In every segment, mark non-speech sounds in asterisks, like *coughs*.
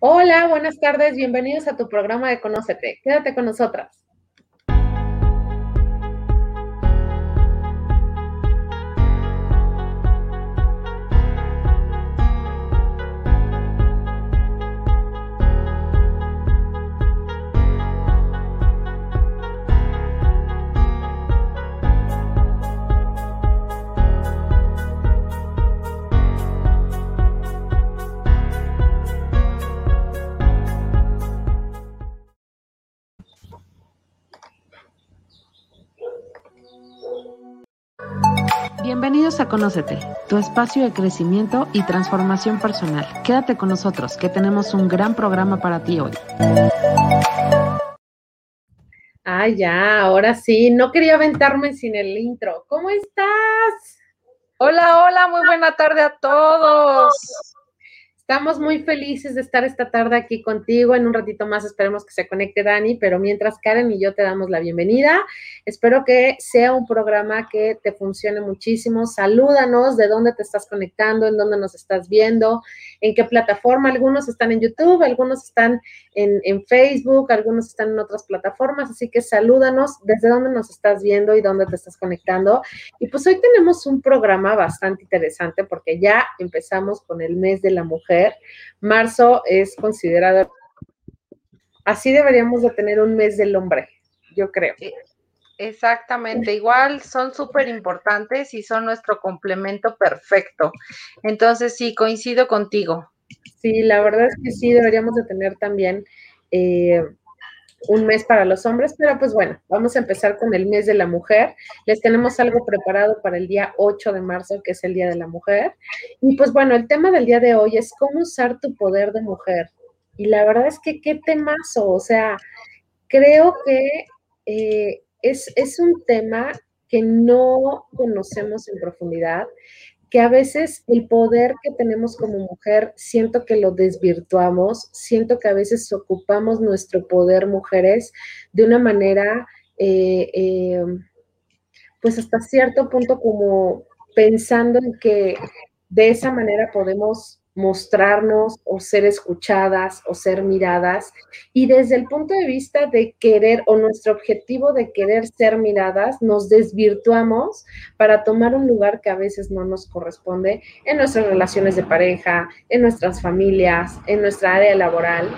Hola, buenas tardes, bienvenidos a tu programa de Conócete. Quédate con nosotras. Bienvenidos a Conócete, tu espacio de crecimiento y transformación personal. Quédate con nosotros, que tenemos un gran programa para ti hoy. Ah, ya, ahora sí. No quería aventarme sin el intro. ¿Cómo estás? Hola, hola, muy buena tarde a todos. Estamos muy felices de estar esta tarde aquí contigo. En un ratito más esperemos que se conecte Dani, pero mientras Karen y yo te damos la bienvenida, espero que sea un programa que te funcione muchísimo. Salúdanos de dónde te estás conectando, en dónde nos estás viendo, en qué plataforma. Algunos están en YouTube, algunos están en, Facebook, algunos están en otras plataformas, así que salúdanos desde dónde nos estás viendo y dónde te estás conectando. Y pues hoy tenemos un programa bastante interesante porque ya empezamos con el mes de la mujer Marzo es considerado, así deberíamos de tener un mes del hombre, yo creo. Exactamente, igual son súper importantes y son nuestro complemento perfecto. Entonces, sí, coincido contigo. Sí, la verdad es que sí, deberíamos de tener también eh, un mes para los hombres, pero pues bueno, vamos a empezar con el mes de la mujer. Les tenemos algo preparado para el día 8 de marzo, que es el Día de la Mujer. Y pues bueno, el tema del día de hoy es cómo usar tu poder de mujer. Y la verdad es que qué temazo, o sea, creo que eh, es, es un tema que no conocemos en profundidad, que a veces el poder que tenemos como mujer, siento que lo desvirtuamos, siento que a veces ocupamos nuestro poder mujeres de una manera, eh, eh, pues hasta cierto punto como pensando en que de esa manera podemos mostrarnos o ser escuchadas o ser miradas. Y desde el punto de vista de querer o nuestro objetivo de querer ser miradas, nos desvirtuamos para tomar un lugar que a veces no nos corresponde en nuestras relaciones de pareja, en nuestras familias, en nuestra área laboral.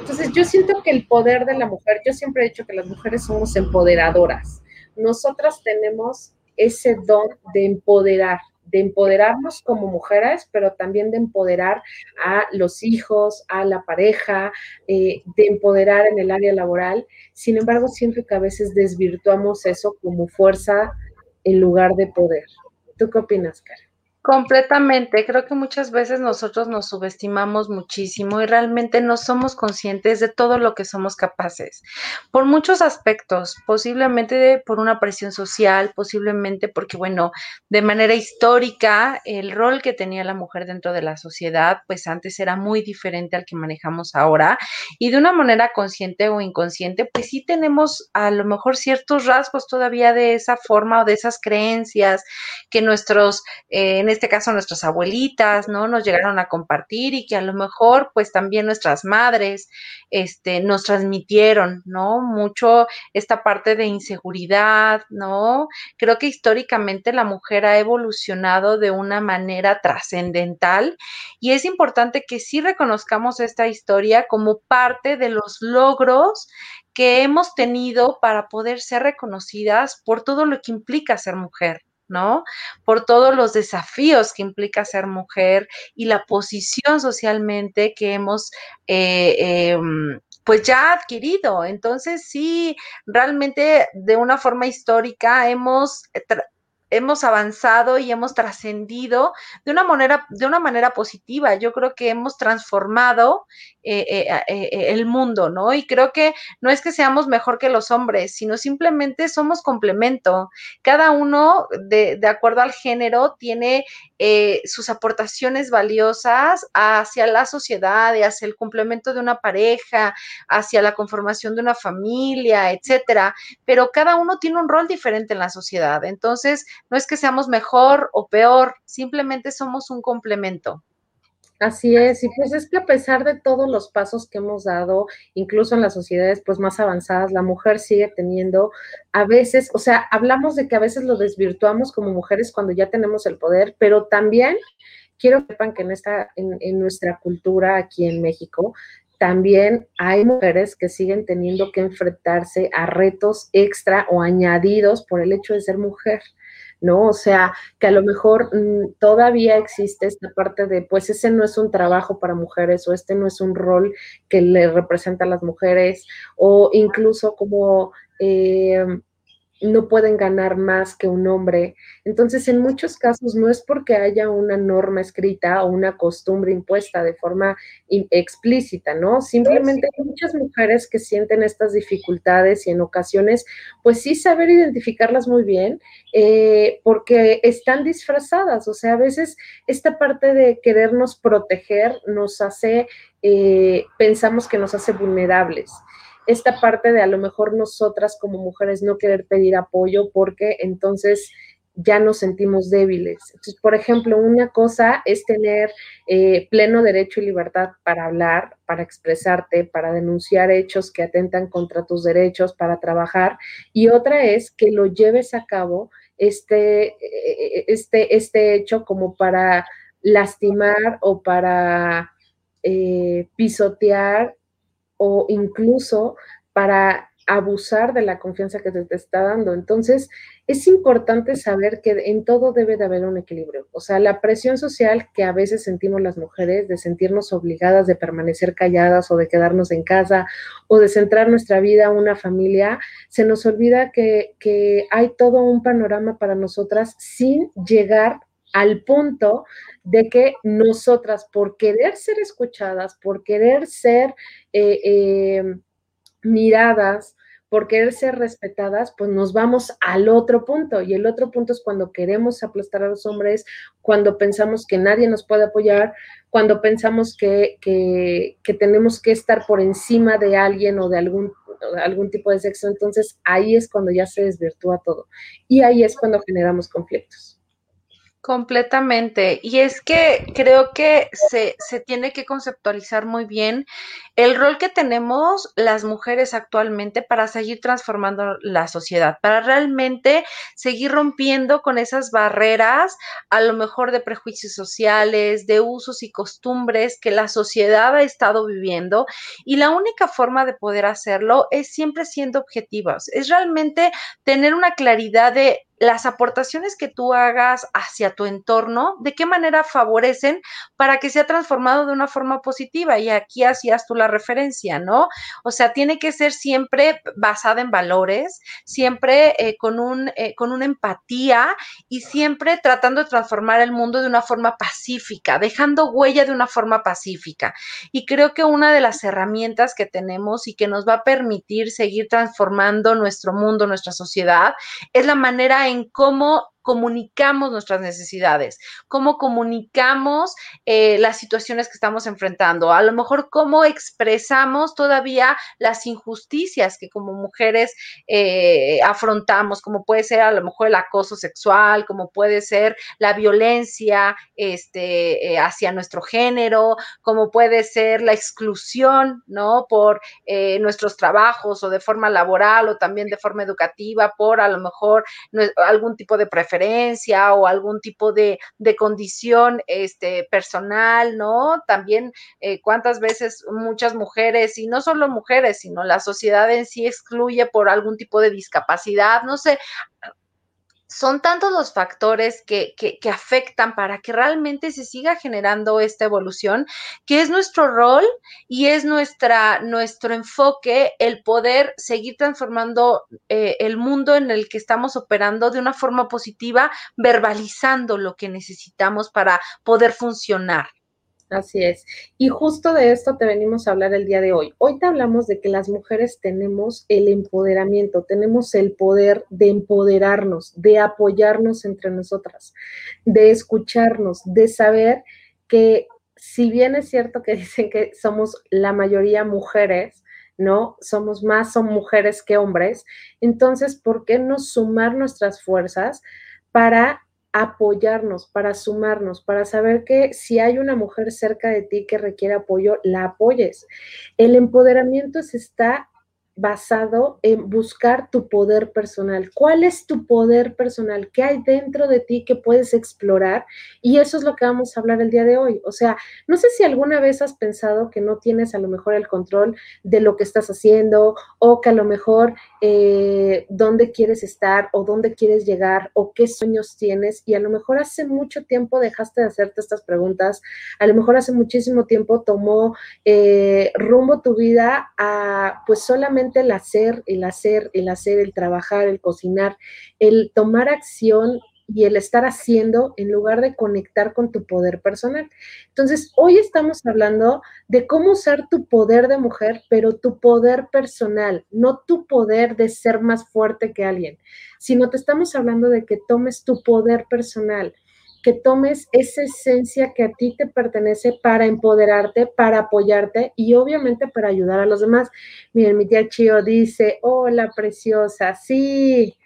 Entonces yo siento que el poder de la mujer, yo siempre he dicho que las mujeres somos empoderadoras. Nosotras tenemos ese don de empoderar, de empoderarnos como mujeres, pero también de empoderar a los hijos, a la pareja, eh, de empoderar en el área laboral. Sin embargo, siento que a veces desvirtuamos eso como fuerza en lugar de poder. ¿Tú qué opinas, Karen? Completamente. Creo que muchas veces nosotros nos subestimamos muchísimo y realmente no somos conscientes de todo lo que somos capaces. Por muchos aspectos, posiblemente por una presión social, posiblemente porque, bueno, de manera histórica, el rol que tenía la mujer dentro de la sociedad, pues antes era muy diferente al que manejamos ahora. Y de una manera consciente o inconsciente, pues sí tenemos a lo mejor ciertos rasgos todavía de esa forma o de esas creencias que nuestros... Eh, este caso nuestras abuelitas, ¿no? Nos llegaron a compartir y que a lo mejor pues también nuestras madres este, nos transmitieron, ¿no? Mucho esta parte de inseguridad, ¿no? Creo que históricamente la mujer ha evolucionado de una manera trascendental y es importante que sí reconozcamos esta historia como parte de los logros que hemos tenido para poder ser reconocidas por todo lo que implica ser mujer. ¿No? Por todos los desafíos que implica ser mujer y la posición socialmente que hemos eh, em, pues ya adquirido. Entonces, sí, realmente de una forma histórica hemos hemos avanzado y hemos trascendido de una manera, de una manera positiva. Yo creo que hemos transformado eh, eh, eh, el mundo, ¿no? Y creo que no es que seamos mejor que los hombres, sino simplemente somos complemento. Cada uno, de, de acuerdo al género, tiene sus aportaciones valiosas hacia la sociedad hacia el complemento de una pareja, hacia la conformación de una familia, etcétera. Pero cada uno tiene un rol diferente en la sociedad. Entonces, no es que seamos mejor o peor, simplemente somos un complemento. Así es, y pues es que a pesar de todos los pasos que hemos dado, incluso en las sociedades pues más avanzadas, la mujer sigue teniendo a veces, o sea, hablamos de que a veces lo desvirtuamos como mujeres cuando ya tenemos el poder, pero también quiero que sepan que en esta, en, en nuestra cultura aquí en México, también hay mujeres que siguen teniendo que enfrentarse a retos extra o añadidos por el hecho de ser mujer. ¿No? O sea, que a lo mejor mm, todavía existe esta parte de, pues ese no es un trabajo para mujeres o este no es un rol que le representa a las mujeres o incluso como... Eh, no pueden ganar más que un hombre. Entonces, en muchos casos no es porque haya una norma escrita o una costumbre impuesta de forma explícita, ¿no? Simplemente hay muchas mujeres que sienten estas dificultades y en ocasiones, pues sí saber identificarlas muy bien, eh, porque están disfrazadas. O sea, a veces esta parte de querernos proteger nos hace, eh, pensamos que nos hace vulnerables esta parte de a lo mejor nosotras como mujeres no querer pedir apoyo porque entonces ya nos sentimos débiles. Entonces, por ejemplo, una cosa es tener eh, pleno derecho y libertad para hablar, para expresarte, para denunciar hechos que atentan contra tus derechos, para trabajar, y otra es que lo lleves a cabo este, eh, este, este hecho como para lastimar o para eh, pisotear o incluso para abusar de la confianza que te, está dando. Entonces, es importante saber que en todo debe de haber un equilibrio. O sea, la presión social que a veces sentimos las mujeres de sentirnos obligadas de permanecer calladas o de quedarnos en casa o de centrar nuestra vida a una familia, se nos olvida que, que hay todo un panorama para nosotras sin llegar al punto de que nosotras, por querer ser escuchadas, por querer ser eh, eh, miradas, por querer ser respetadas, pues nos vamos al otro punto. Y el otro punto es cuando queremos aplastar a los hombres, cuando pensamos que nadie nos puede apoyar, cuando pensamos que, tenemos que estar por encima de alguien o de algún, algún tipo de sexo. Entonces ahí es cuando ya se desvirtúa todo. Y ahí es cuando generamos conflictos. Completamente. Y es que creo que se, se, tiene que conceptualizar muy bien el rol que tenemos las mujeres actualmente para seguir transformando la sociedad, para realmente seguir rompiendo con esas barreras, a lo mejor de prejuicios sociales, de usos y costumbres que la sociedad ha estado viviendo. Y la única forma de poder hacerlo es siempre siendo objetivas, es realmente tener una claridad de las aportaciones que tú hagas hacia tu entorno, de qué manera favorecen para que sea transformado de una forma positiva. Y aquí hacías tú la referencia, ¿no? O sea, tiene que ser siempre basada en valores, siempre eh, con, un, eh, con una empatía y siempre tratando de transformar el mundo de una forma pacífica, dejando huella de una forma pacífica. Y creo que una de las herramientas que tenemos y que nos va a permitir seguir transformando nuestro mundo, nuestra sociedad, es la manera en cómo comunicamos nuestras necesidades, cómo comunicamos eh, las situaciones que estamos enfrentando, a lo mejor cómo expresamos todavía las injusticias que como mujeres eh, afrontamos, como puede ser a lo mejor el acoso sexual, como puede ser la violencia este, eh, hacia nuestro género, como puede ser la exclusión, ¿no? Por nuestros trabajos o de forma laboral o también de forma educativa, por a lo mejor algún tipo de preferencia o algún tipo de, condición este, personal, ¿no? También eh, cuántas veces muchas mujeres, y no solo mujeres, sino la sociedad en sí excluye por algún tipo de discapacidad, no sé, son tantos los factores que, que, afectan para que realmente se siga generando esta evolución, que es nuestro rol y es nuestra, nuestro enfoque el poder seguir transformando eh, el mundo en el que estamos operando de una forma positiva, verbalizando lo que necesitamos para poder funcionar. Así es. Y justo de esto te venimos a hablar el día de hoy. Hoy te hablamos de que las mujeres tenemos el empoderamiento, tenemos el poder de empoderarnos, de apoyarnos entre nosotras, de escucharnos, de saber que si bien es cierto que *laughs* dicen que somos la mayoría mujeres, ¿no? Somos más, son mujeres que hombres. Entonces, ¿por qué no sumar nuestras fuerzas para apoyarnos, para sumarnos, para saber que si hay una mujer cerca de ti que requiere apoyo, la apoyes. El empoderamiento se está basado en buscar tu poder personal. ¿Cuál es tu poder personal? ¿Qué hay dentro de ti que puedes explorar? Y eso es lo que vamos a hablar el día de hoy. O sea, no sé si alguna vez has pensado que no tienes a lo mejor el control de lo que estás haciendo o que a lo mejor eh, dónde quieres estar o dónde quieres llegar o qué sueños tienes y a lo mejor hace mucho tiempo dejaste de hacerte estas preguntas, a lo mejor hace muchísimo tiempo tomó eh, rumbo tu vida a pues solamente el hacer, el hacer, el hacer, el trabajar, el cocinar, el tomar acción y el estar haciendo en lugar de conectar con tu poder personal. Entonces, hoy estamos hablando de cómo usar tu poder de mujer, pero tu poder personal, no tu poder de ser más fuerte que alguien, sino te estamos hablando de que tomes tu poder personal, que tomes esa esencia que a ti te pertenece para empoderarte, para apoyarte y obviamente para ayudar a los demás. Miren, mi tía Chio dice, hola preciosa, sí,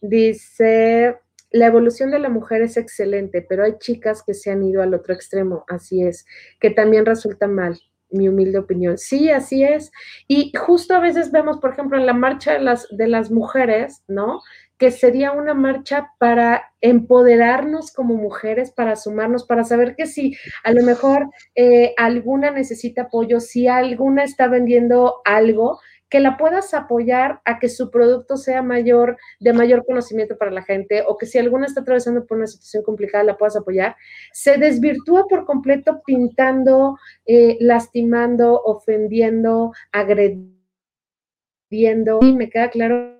dice, la evolución de la mujer es excelente, pero hay chicas que se han ido al otro extremo, así es, que también resulta mal mi humilde opinión. Sí, así es. Y justo a veces vemos, por ejemplo, en la marcha de las, de las mujeres, ¿no? Que sería una marcha para empoderarnos como mujeres, para sumarnos, para saber que si a lo mejor eh, alguna necesita apoyo, si alguna está vendiendo algo, que la puedas apoyar a que su producto sea mayor, de mayor conocimiento para la gente, o que si alguna está atravesando por una situación complicada, la puedas apoyar, se desvirtúa por completo pintando, eh, lastimando, ofendiendo, agrediendo. Y me queda claro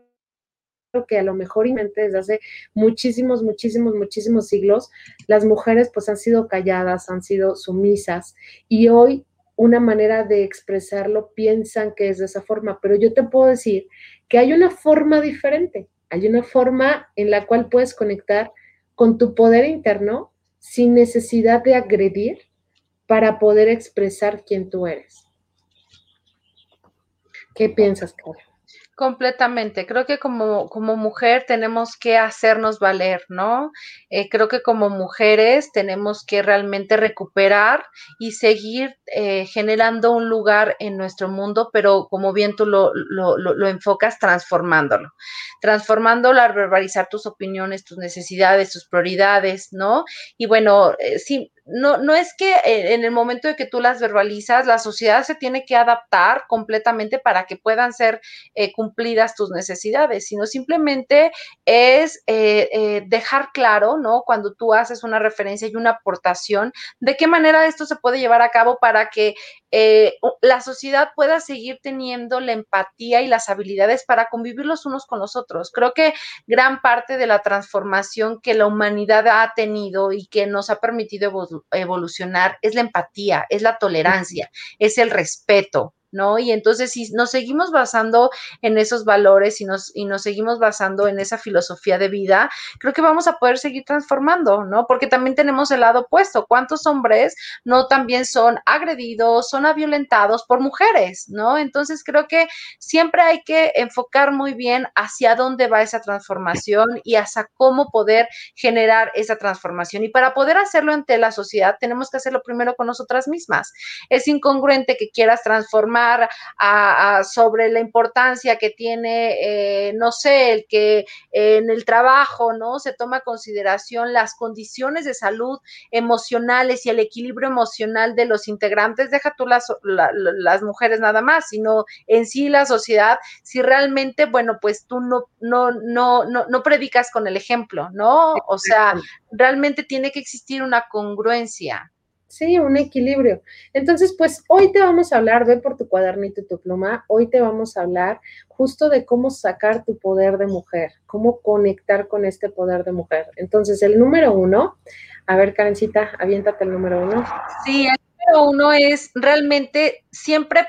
que a lo mejor desde hace muchísimos, muchísimos, muchísimos siglos, las mujeres pues han sido calladas, han sido sumisas y hoy una manera de expresarlo piensan que es de esa forma, pero yo te puedo decir que hay una forma diferente, hay una forma en la cual puedes conectar con tu poder interno sin necesidad de agredir para poder expresar quién tú eres. ¿Qué piensas, Carla? Completamente. Creo que como, como mujer tenemos que hacernos valer, ¿no? Eh, creo que como mujeres tenemos que realmente recuperar y seguir eh, generando un lugar en nuestro mundo, pero como bien tú lo, lo, lo, enfocas, transformándolo. Transformándolo al verbalizar tus opiniones, tus necesidades, tus prioridades, ¿no? Y bueno, eh, sí, no, no es que en el momento de que tú las verbalizas, la sociedad se tiene que adaptar completamente para que puedan ser cumplidas tus necesidades, sino simplemente es eh, eh, dejar claro, ¿no? Cuando tú haces una referencia y una aportación, de qué manera esto se puede llevar a cabo para que la sociedad pueda seguir teniendo la empatía y las habilidades para convivir los unos con los otros. Creo que gran parte de la transformación que la humanidad ha tenido y que nos ha permitido evolucionar es la empatía, es la tolerancia, es el respeto, ¿no? Y entonces, si nos seguimos basando en esos valores y nos, y nos seguimos basando en esa filosofía de vida, creo que vamos a poder seguir transformando, ¿no? Porque también tenemos el lado opuesto. ¿Cuántos hombres no también son agredidos, son violentados por mujeres, ¿no? Entonces, creo que siempre hay que enfocar muy bien hacia dónde va esa transformación y hacia cómo poder generar esa transformación. Y para poder hacerlo ante la sociedad, tenemos que hacerlo primero con nosotras mismas. Es incongruente que quieras transformar sobre la importancia que tiene, eh, no sé, el que en el trabajo, ¿no? Se toma consideración las condiciones de salud emocionales y el equilibrio emocional de los integrantes, deja tú las, las mujeres nada más, sino en sí la sociedad, si realmente, bueno, pues tú no, no, no, no, no predicas con el ejemplo, ¿no? O sea, realmente tiene que existir una congruencia. Sí, un equilibrio. Entonces, pues hoy te vamos a hablar, ve por tu cuadernito y tu pluma, hoy te vamos a hablar justo de cómo sacar tu poder de mujer, cómo conectar con este poder de mujer. Entonces, el número uno, a ver, Karencita, aviéntate el número uno. Sí, el número uno es realmente siempre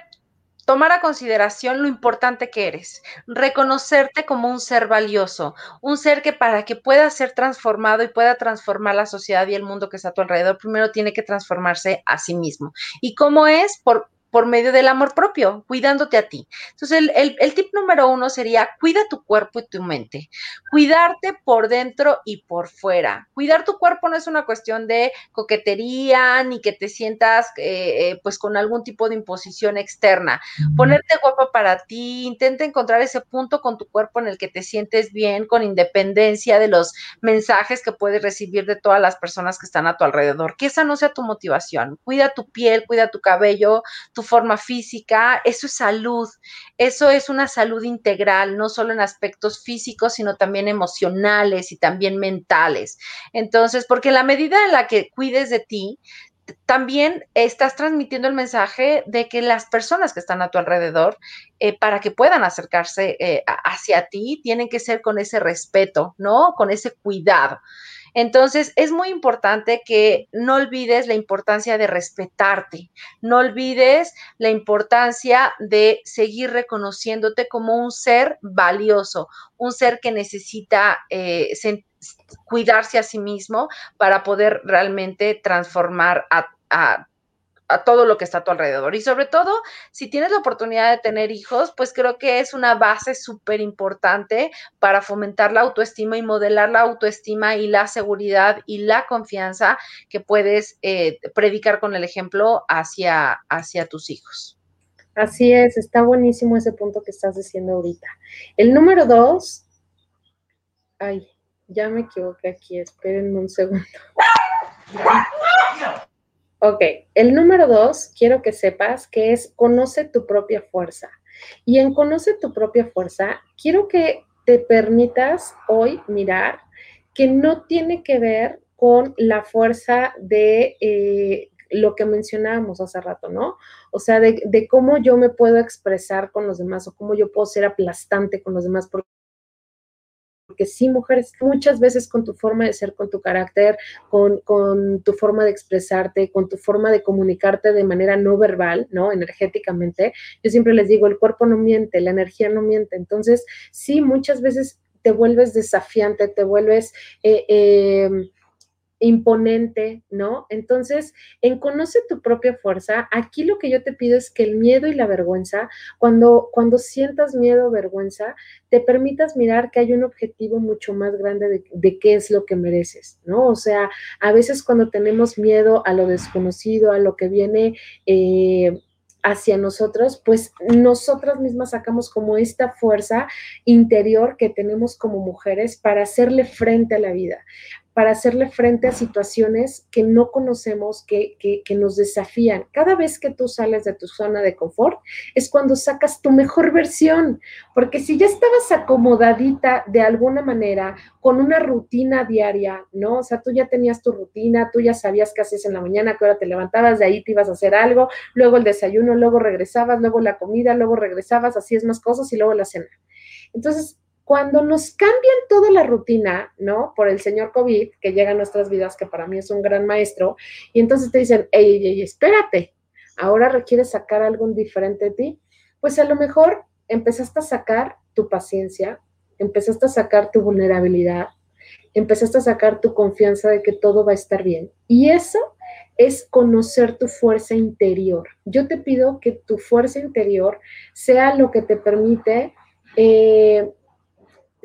tomar a consideración lo importante que eres, reconocerte como un ser valioso, un ser que para que pueda ser transformado y pueda transformar la sociedad y el mundo que está a tu alrededor, primero tiene que transformarse a sí mismo. ¿Y cómo es? Por por medio del amor propio, cuidándote a ti. Entonces, el, el, tip número uno sería cuida tu cuerpo y tu mente. Cuidarte por dentro y por fuera. Cuidar tu cuerpo no es una cuestión de coquetería ni que te sientas eh, eh, pues con algún tipo de imposición externa. Ponerte guapo para ti, intenta encontrar ese punto con tu cuerpo en el que te sientes bien, con independencia de los mensajes que puedes recibir de todas las personas que están a tu alrededor. Que esa no sea tu motivación. Cuida tu piel, cuida tu cabello, tu forma física. Eso es salud. Eso es una salud integral, no solo en aspectos físicos, sino también emocionales y también mentales. Entonces, porque en la medida en la que cuides de ti, también estás transmitiendo el mensaje de que las personas que están a tu alrededor, eh, para que puedan acercarse eh, hacia ti, tienen que ser con ese respeto, ¿no? Con ese cuidado. Entonces, es muy importante que no olvides la importancia de respetarte, no olvides la importancia de seguir reconociéndote como un ser valioso, un ser que necesita eh, cuidarse a sí mismo para poder realmente transformar a, todo lo que está a tu alrededor. Y sobre todo, si tienes la oportunidad de tener hijos, pues creo que es una base súper importante para fomentar la autoestima y modelar la autoestima y la seguridad y la confianza que puedes eh, predicar con el ejemplo hacia, hacia tus hijos. Así es, está buenísimo ese punto que estás diciendo ahorita. El número dos, ay, ya me equivoqué aquí, espérenme un segundo. *laughs* Ok, el número dos, quiero que sepas que es conoce tu propia fuerza. Y en conoce tu propia fuerza, quiero que te permitas hoy mirar que no tiene que ver con la fuerza de eh, lo que mencionábamos hace rato, ¿no? O sea, de, de, cómo yo me puedo expresar con los demás o cómo yo puedo ser aplastante con los demás, porque porque sí, mujeres, muchas veces con tu forma de ser, con tu carácter, con, con, tu forma de expresarte, con tu forma de comunicarte de manera no verbal, ¿no? Energéticamente, yo siempre les digo, el cuerpo no miente, la energía no miente. Entonces, sí, muchas veces te vuelves desafiante, te vuelves... Eh, eh, imponente, ¿no? Entonces, en conoce tu propia fuerza, aquí lo que yo te pido es que el miedo y la vergüenza, cuando, cuando sientas miedo o vergüenza, te permitas mirar que hay un objetivo mucho más grande de, qué es lo que mereces, ¿no? O sea, a veces cuando tenemos miedo a lo desconocido, a lo que viene... Eh, hacia nosotros, pues nosotras mismas sacamos como esta fuerza interior que tenemos como mujeres para hacerle frente a la vida para hacerle frente a situaciones que no conocemos, que, que, nos desafían. Cada vez que tú sales de tu zona de confort es cuando sacas tu mejor versión, porque si ya estabas acomodadita de alguna manera con una rutina diaria, ¿no? O sea, tú ya tenías tu rutina, tú ya sabías qué haces en la mañana, qué hora te levantabas, de ahí te ibas a hacer algo, luego el desayuno, luego regresabas, luego la comida, luego regresabas, así es más cosas y luego la cena. Entonces, cuando nos cambian toda la rutina, ¿no? Por el señor COVID, que llega a nuestras vidas, que para mí es un gran maestro, y entonces te dicen, ey, ey, espérate, ahora requieres sacar algo diferente de ti, pues a lo mejor empezaste a sacar tu paciencia, empezaste a sacar tu vulnerabilidad, empezaste a sacar tu confianza de que todo va a estar bien. Y eso es conocer tu fuerza interior. Yo te pido que tu fuerza interior sea lo que te permite eh,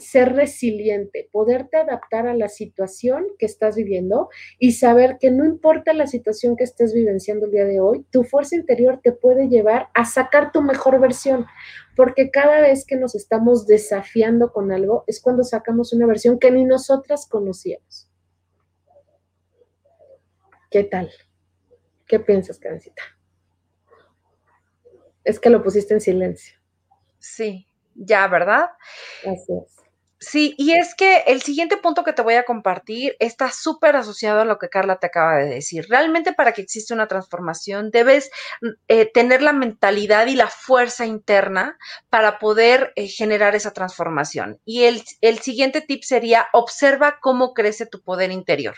ser resiliente, poderte adaptar a la situación que estás viviendo y saber que no importa la situación que estés vivenciando el día de hoy, tu fuerza interior te puede llevar a sacar tu mejor versión, porque cada vez que nos estamos desafiando con algo es cuando sacamos una versión que ni nosotras conocíamos. ¿Qué tal? ¿Qué piensas, Karencita? Es que lo pusiste en silencio. Sí, ya, ¿verdad? Así es. Sí, y es que el siguiente punto que te voy a compartir está súper asociado a lo que Carla te acaba de decir. Realmente para que exista una transformación debes mm, eh, tener la mentalidad y la fuerza interna para poder eh, generar esa transformación. Y el, el, siguiente tip sería observa cómo crece tu poder interior.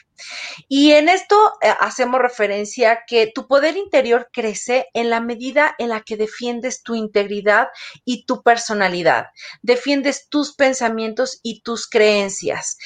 Y en esto eh, hacemos referencia que tu poder interior crece en la medida en la que defiendes tu integridad y tu personalidad, defiendes tus pensamientos y tus creencias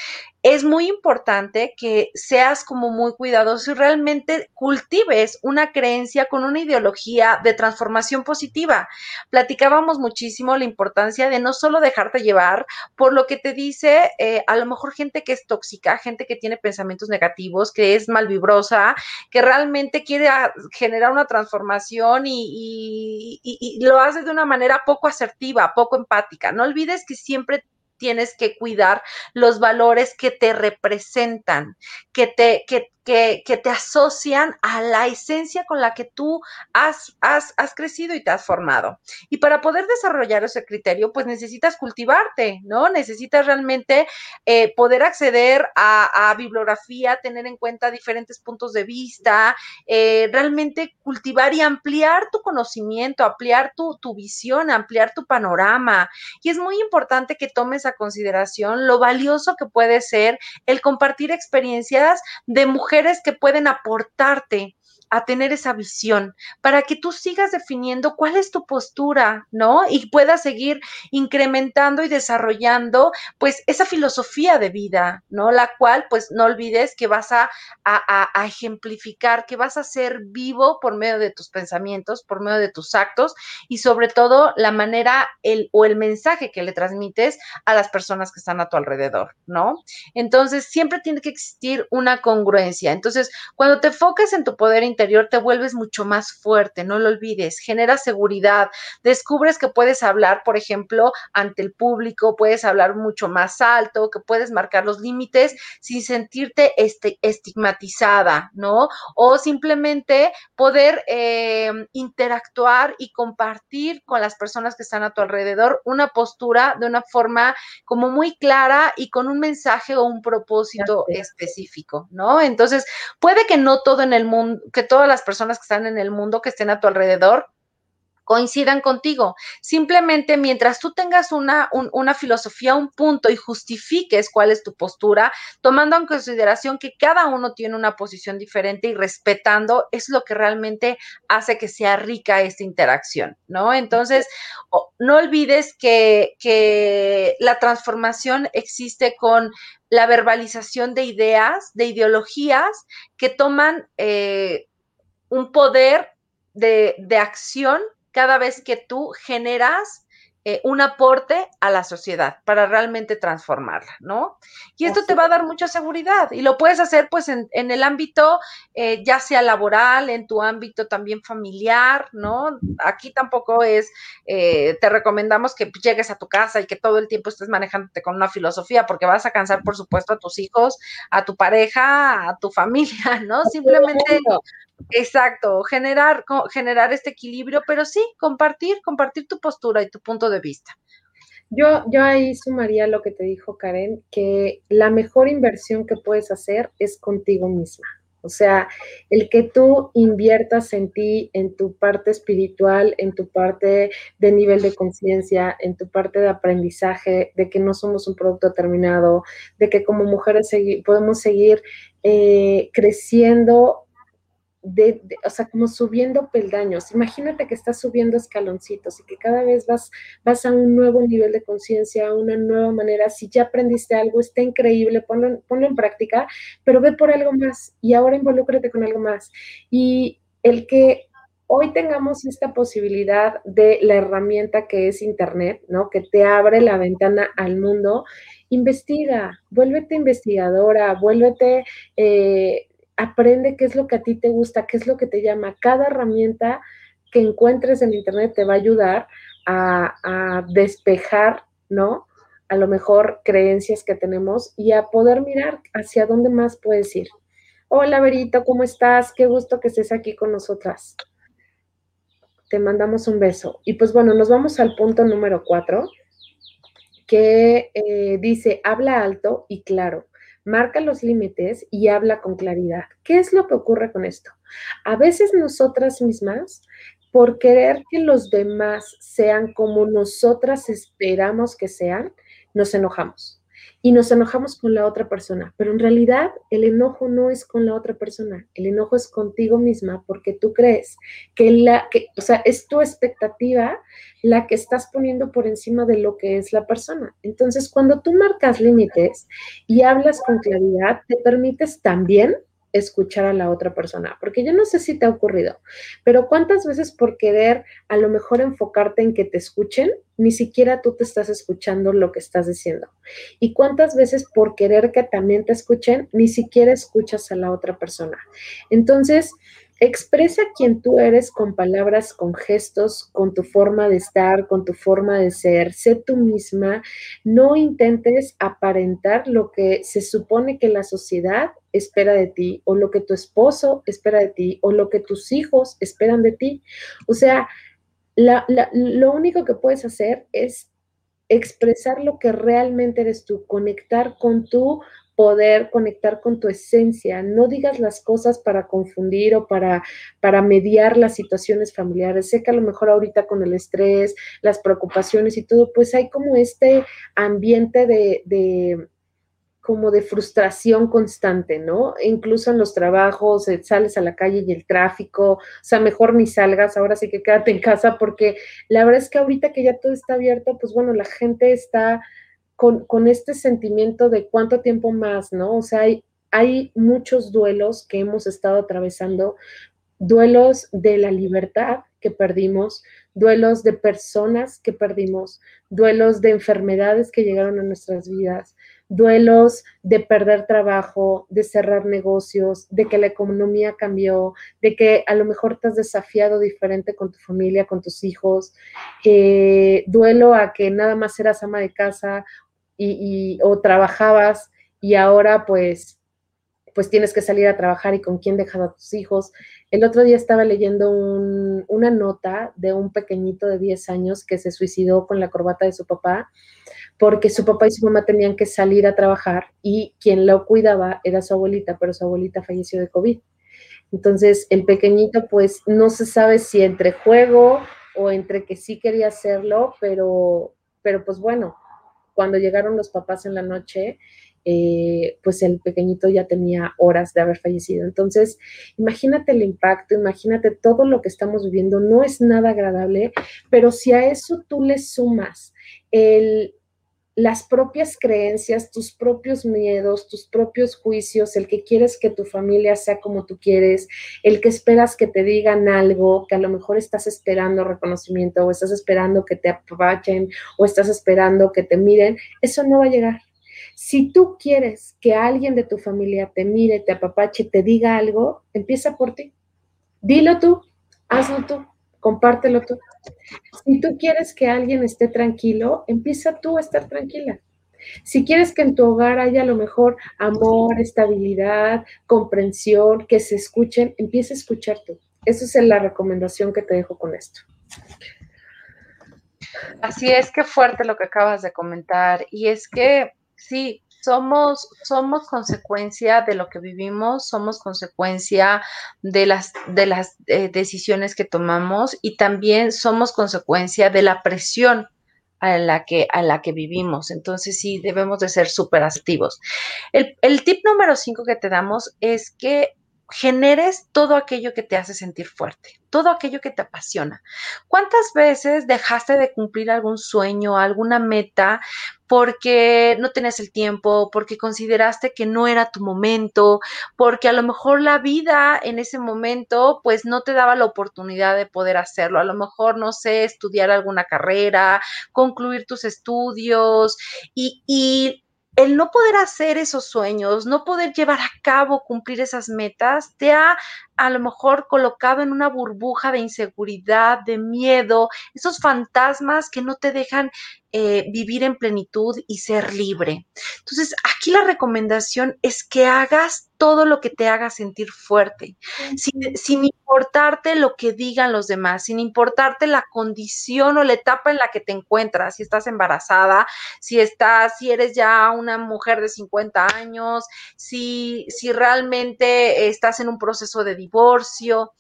es muy importante que seas como muy cuidadoso y realmente cultives una creencia con una ideología de transformación positiva. Platicábamos muchísimo la importancia de no solo dejarte llevar por lo que te dice eh, a lo mejor gente que es tóxica, gente que tiene pensamientos negativos, que es malvibrosa, que realmente quiere ah, generar una transformación y, y lo hace de una manera poco asertiva, poco empática. No olvides que siempre tienes que cuidar los valores que te representan, que te, que, que, te asocian a la esencia con la que tú has, has, crecido y te has formado. Y para poder desarrollar ese criterio, pues necesitas cultivarte, ¿no? Necesitas realmente eh, poder acceder a, bibliografía, tener en cuenta diferentes puntos de vista, eh, realmente cultivar y ampliar tu conocimiento, ampliar tu, tu visión, ampliar tu panorama. Y es muy importante que tomes a consideración lo valioso que puede ser el compartir experiencias de mujeres que pueden aportarte a tener esa visión, para que tú sigas definiendo cuál es tu postura, ¿no? Y puedas seguir incrementando y desarrollando, pues, esa filosofía de vida, ¿no? La cual, pues, no olvides que vas a, a, ejemplificar, que vas a ser vivo por medio de tus pensamientos, por medio de tus actos y sobre todo la manera el, o el mensaje que le transmites a las personas que están a tu alrededor, ¿no? Entonces, siempre tiene que existir una congruencia. Entonces, cuando te enfocas en tu poder te vuelves mucho más fuerte, no lo olvides, genera seguridad, descubres que puedes hablar, por ejemplo, ante el público, puedes hablar mucho más alto, que puedes marcar los límites sin sentirte este, estigmatizada, ¿no? O simplemente poder eh, interactuar y compartir con las personas que están a tu alrededor una postura de una forma como muy clara y con un mensaje o un propósito específico, ¿no? Entonces, puede que no todo en el mundo, que todas las personas que están en el mundo, que estén a tu alrededor, coincidan contigo. Simplemente mientras tú tengas una, una filosofía, un punto y justifiques cuál es tu postura, tomando en consideración que cada uno tiene una posición diferente y respetando, es lo que realmente hace que sea rica esta interacción, ¿no? Entonces, no olvides que, que la transformación existe con la verbalización de ideas, de ideologías que toman eh, un poder de, de acción cada vez que tú generas eh, un aporte a la sociedad para realmente transformarla, ¿no? Y esto te va a dar mucha seguridad y lo puedes hacer pues en, el ámbito eh, ya sea laboral, en tu ámbito también familiar, ¿no? Aquí tampoco es, eh, te recomendamos que llegues a tu casa y que todo el tiempo estés manejándote con una filosofía porque vas a cansar, por supuesto, a tus hijos, a tu pareja, a tu familia, ¿no? Simplemente Exacto, generar, generar este equilibrio, pero sí, compartir, compartir tu postura y tu punto de vista. Yo, yo ahí sumaría lo que te dijo Karen, que la mejor inversión que puedes hacer es contigo misma. O sea, el que tú inviertas en ti, en tu parte espiritual, en tu parte de nivel de conciencia, en tu parte de aprendizaje, de que no somos un producto terminado, de que como mujeres podemos seguir eh, creciendo de, o sea, como subiendo peldaños. Imagínate que estás subiendo escaloncitos y que cada vez vas, vas a un nuevo nivel de conciencia, a una nueva manera. Si ya aprendiste algo, está increíble, ponlo, ponlo en práctica, pero ve por algo más y ahora involúcrate con algo más. Y el que hoy tengamos esta posibilidad de la herramienta que es Internet, ¿no? Que te abre la ventana al mundo, investiga, vuélvete investigadora, vuélvete... Eh, aprende qué es lo que a ti te gusta, qué es lo que te llama. Cada herramienta que encuentres en Internet te va a ayudar a, despejar, ¿no? A lo mejor creencias que tenemos y a poder mirar hacia dónde más puedes ir. Hola, Berito, ¿cómo estás? Qué gusto que estés aquí con nosotras. Te mandamos un beso. Y pues bueno, nos vamos al punto número cuatro, que eh, dice, habla alto y claro marca los límites y habla con claridad. ¿Qué es lo que ocurre con esto? A veces nosotras mismas, por querer que los demás sean como nosotras esperamos que sean, nos enojamos. Y nos enojamos con la otra persona, pero en realidad el enojo no es con la otra persona, el enojo es contigo misma porque tú crees que la que, o sea, es tu expectativa la que estás poniendo por encima de lo que es la persona. Entonces, cuando tú marcas límites y hablas con claridad, te permites también escuchar a la otra persona, porque yo no sé si te ha ocurrido, pero cuántas veces por querer a lo mejor enfocarte en que te escuchen, ni siquiera tú te estás escuchando lo que estás diciendo. Y cuántas veces por querer que también te escuchen, ni siquiera escuchas a la otra persona. Entonces, Expresa quien tú eres con palabras, con gestos, con tu forma de estar, con tu forma de ser. Sé tú misma. No intentes aparentar lo que se supone que la sociedad espera de ti o lo que tu esposo espera de ti o lo que tus hijos esperan de ti. O sea, lo único que puedes hacer es expresar lo que realmente eres tú, conectar con tu poder conectar con tu esencia. No digas las cosas para confundir o para, para mediar las situaciones familiares. Sé que a lo mejor ahorita con el estrés, las preocupaciones y todo, pues hay como este ambiente de, de como de frustración constante, ¿no? incluso en los trabajos, eh, sales a la calle y el tráfico, o sea, mejor ni salgas, ahora sí que quédate en casa, porque la verdad es que ahorita que ya todo está abierto, pues bueno, la gente está con, este sentimiento de cuánto tiempo más, ¿no? O sea, hay, hay muchos duelos que hemos estado atravesando, duelos de la libertad que perdimos, duelos de personas que perdimos, duelos de enfermedades que llegaron a nuestras vidas, duelos de perder trabajo, de cerrar negocios, de que la economía cambió, de que a lo mejor te has desafiado diferente con tu familia, con tus hijos, eh, duelo a que nada más eras ama de casa y, o trabajabas y ahora pues, pues tienes que salir a trabajar y con quién dejas a tus hijos. El otro día estaba leyendo una nota de un pequeñito de 10 años que se suicidó con la corbata de su papá porque su papá y su mamá tenían que salir a trabajar y quien lo cuidaba era su abuelita, pero su abuelita falleció de COVID. Entonces, el pequeñito, pues, no se sabe si entre juego o entre que sí quería hacerlo, pero, pero pues bueno, cuando llegaron los papás en la noche, eh, pues el pequeñito ya tenía horas de haber fallecido. Entonces, imagínate el impacto, imagínate todo lo que estamos viviendo, no es nada agradable, pero si a eso tú le sumas el, las propias creencias, tus propios miedos, tus propios juicios, el que quieres que tu familia sea como tú quieres, el que esperas que te digan algo, que a lo mejor estás esperando reconocimiento o estás esperando que te apachen o estás esperando que te miren, eso no va a llegar. Si tú quieres que alguien de tu familia te mire, te apapache, te diga algo, empieza por ti. Dilo tú, hazlo tú compártelo tú. Si tú quieres que alguien esté tranquilo, empieza tú a estar tranquila. Si quieres que en tu hogar haya a lo mejor amor, estabilidad, comprensión, que se escuchen, empieza a escuchar tú. Esa es la recomendación que te dejo con esto. Así es, que fuerte lo que acabas de comentar. Y es que sí, somos, somos consecuencia de lo que vivimos, somos consecuencia de las, de las eh, decisiones que tomamos y también somos consecuencia de la presión a la que, a la que vivimos. Entonces sí, debemos de ser súper activos. El, el tip número cinco que te damos es que generes todo aquello que te hace sentir fuerte, todo aquello que te apasiona. ¿Cuántas veces dejaste de cumplir algún sueño, alguna meta porque no tenías el tiempo, porque consideraste que no era tu momento, porque a lo mejor la vida en ese momento pues no te daba la oportunidad de poder hacerlo? A lo mejor, no sé, estudiar alguna carrera, concluir tus estudios y, y el no poder hacer esos sueños, no poder llevar a cabo, cumplir esas metas, te ha a lo mejor colocado en una burbuja de inseguridad, de miedo, esos fantasmas que no te dejan eh, vivir en plenitud y ser libre. Entonces, aquí la recomendación es que hagas todo lo que te haga sentir fuerte, sin, importarte lo que digan los demás, sin importarte la condición o la etapa en la que te encuentras, si estás embarazada, si estás, si eres ya una mujer de 50 años, si, si realmente estás en un proceso de divorcio,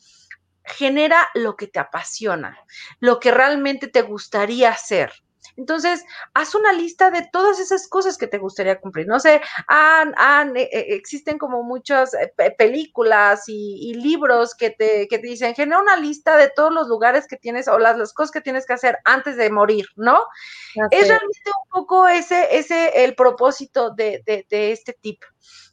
genera lo que te apasiona, lo que realmente te gustaría hacer Entonces, haz una lista de todas esas cosas que te gustaría cumplir. No sé, han, eh, eh, existen como muchas eh, películas y, libros que te, que te dicen, genera una lista de todos los lugares que tienes o las, las cosas que tienes que hacer antes de morir, ¿no? Es realmente un poco ese, ese el propósito de, de, de este tip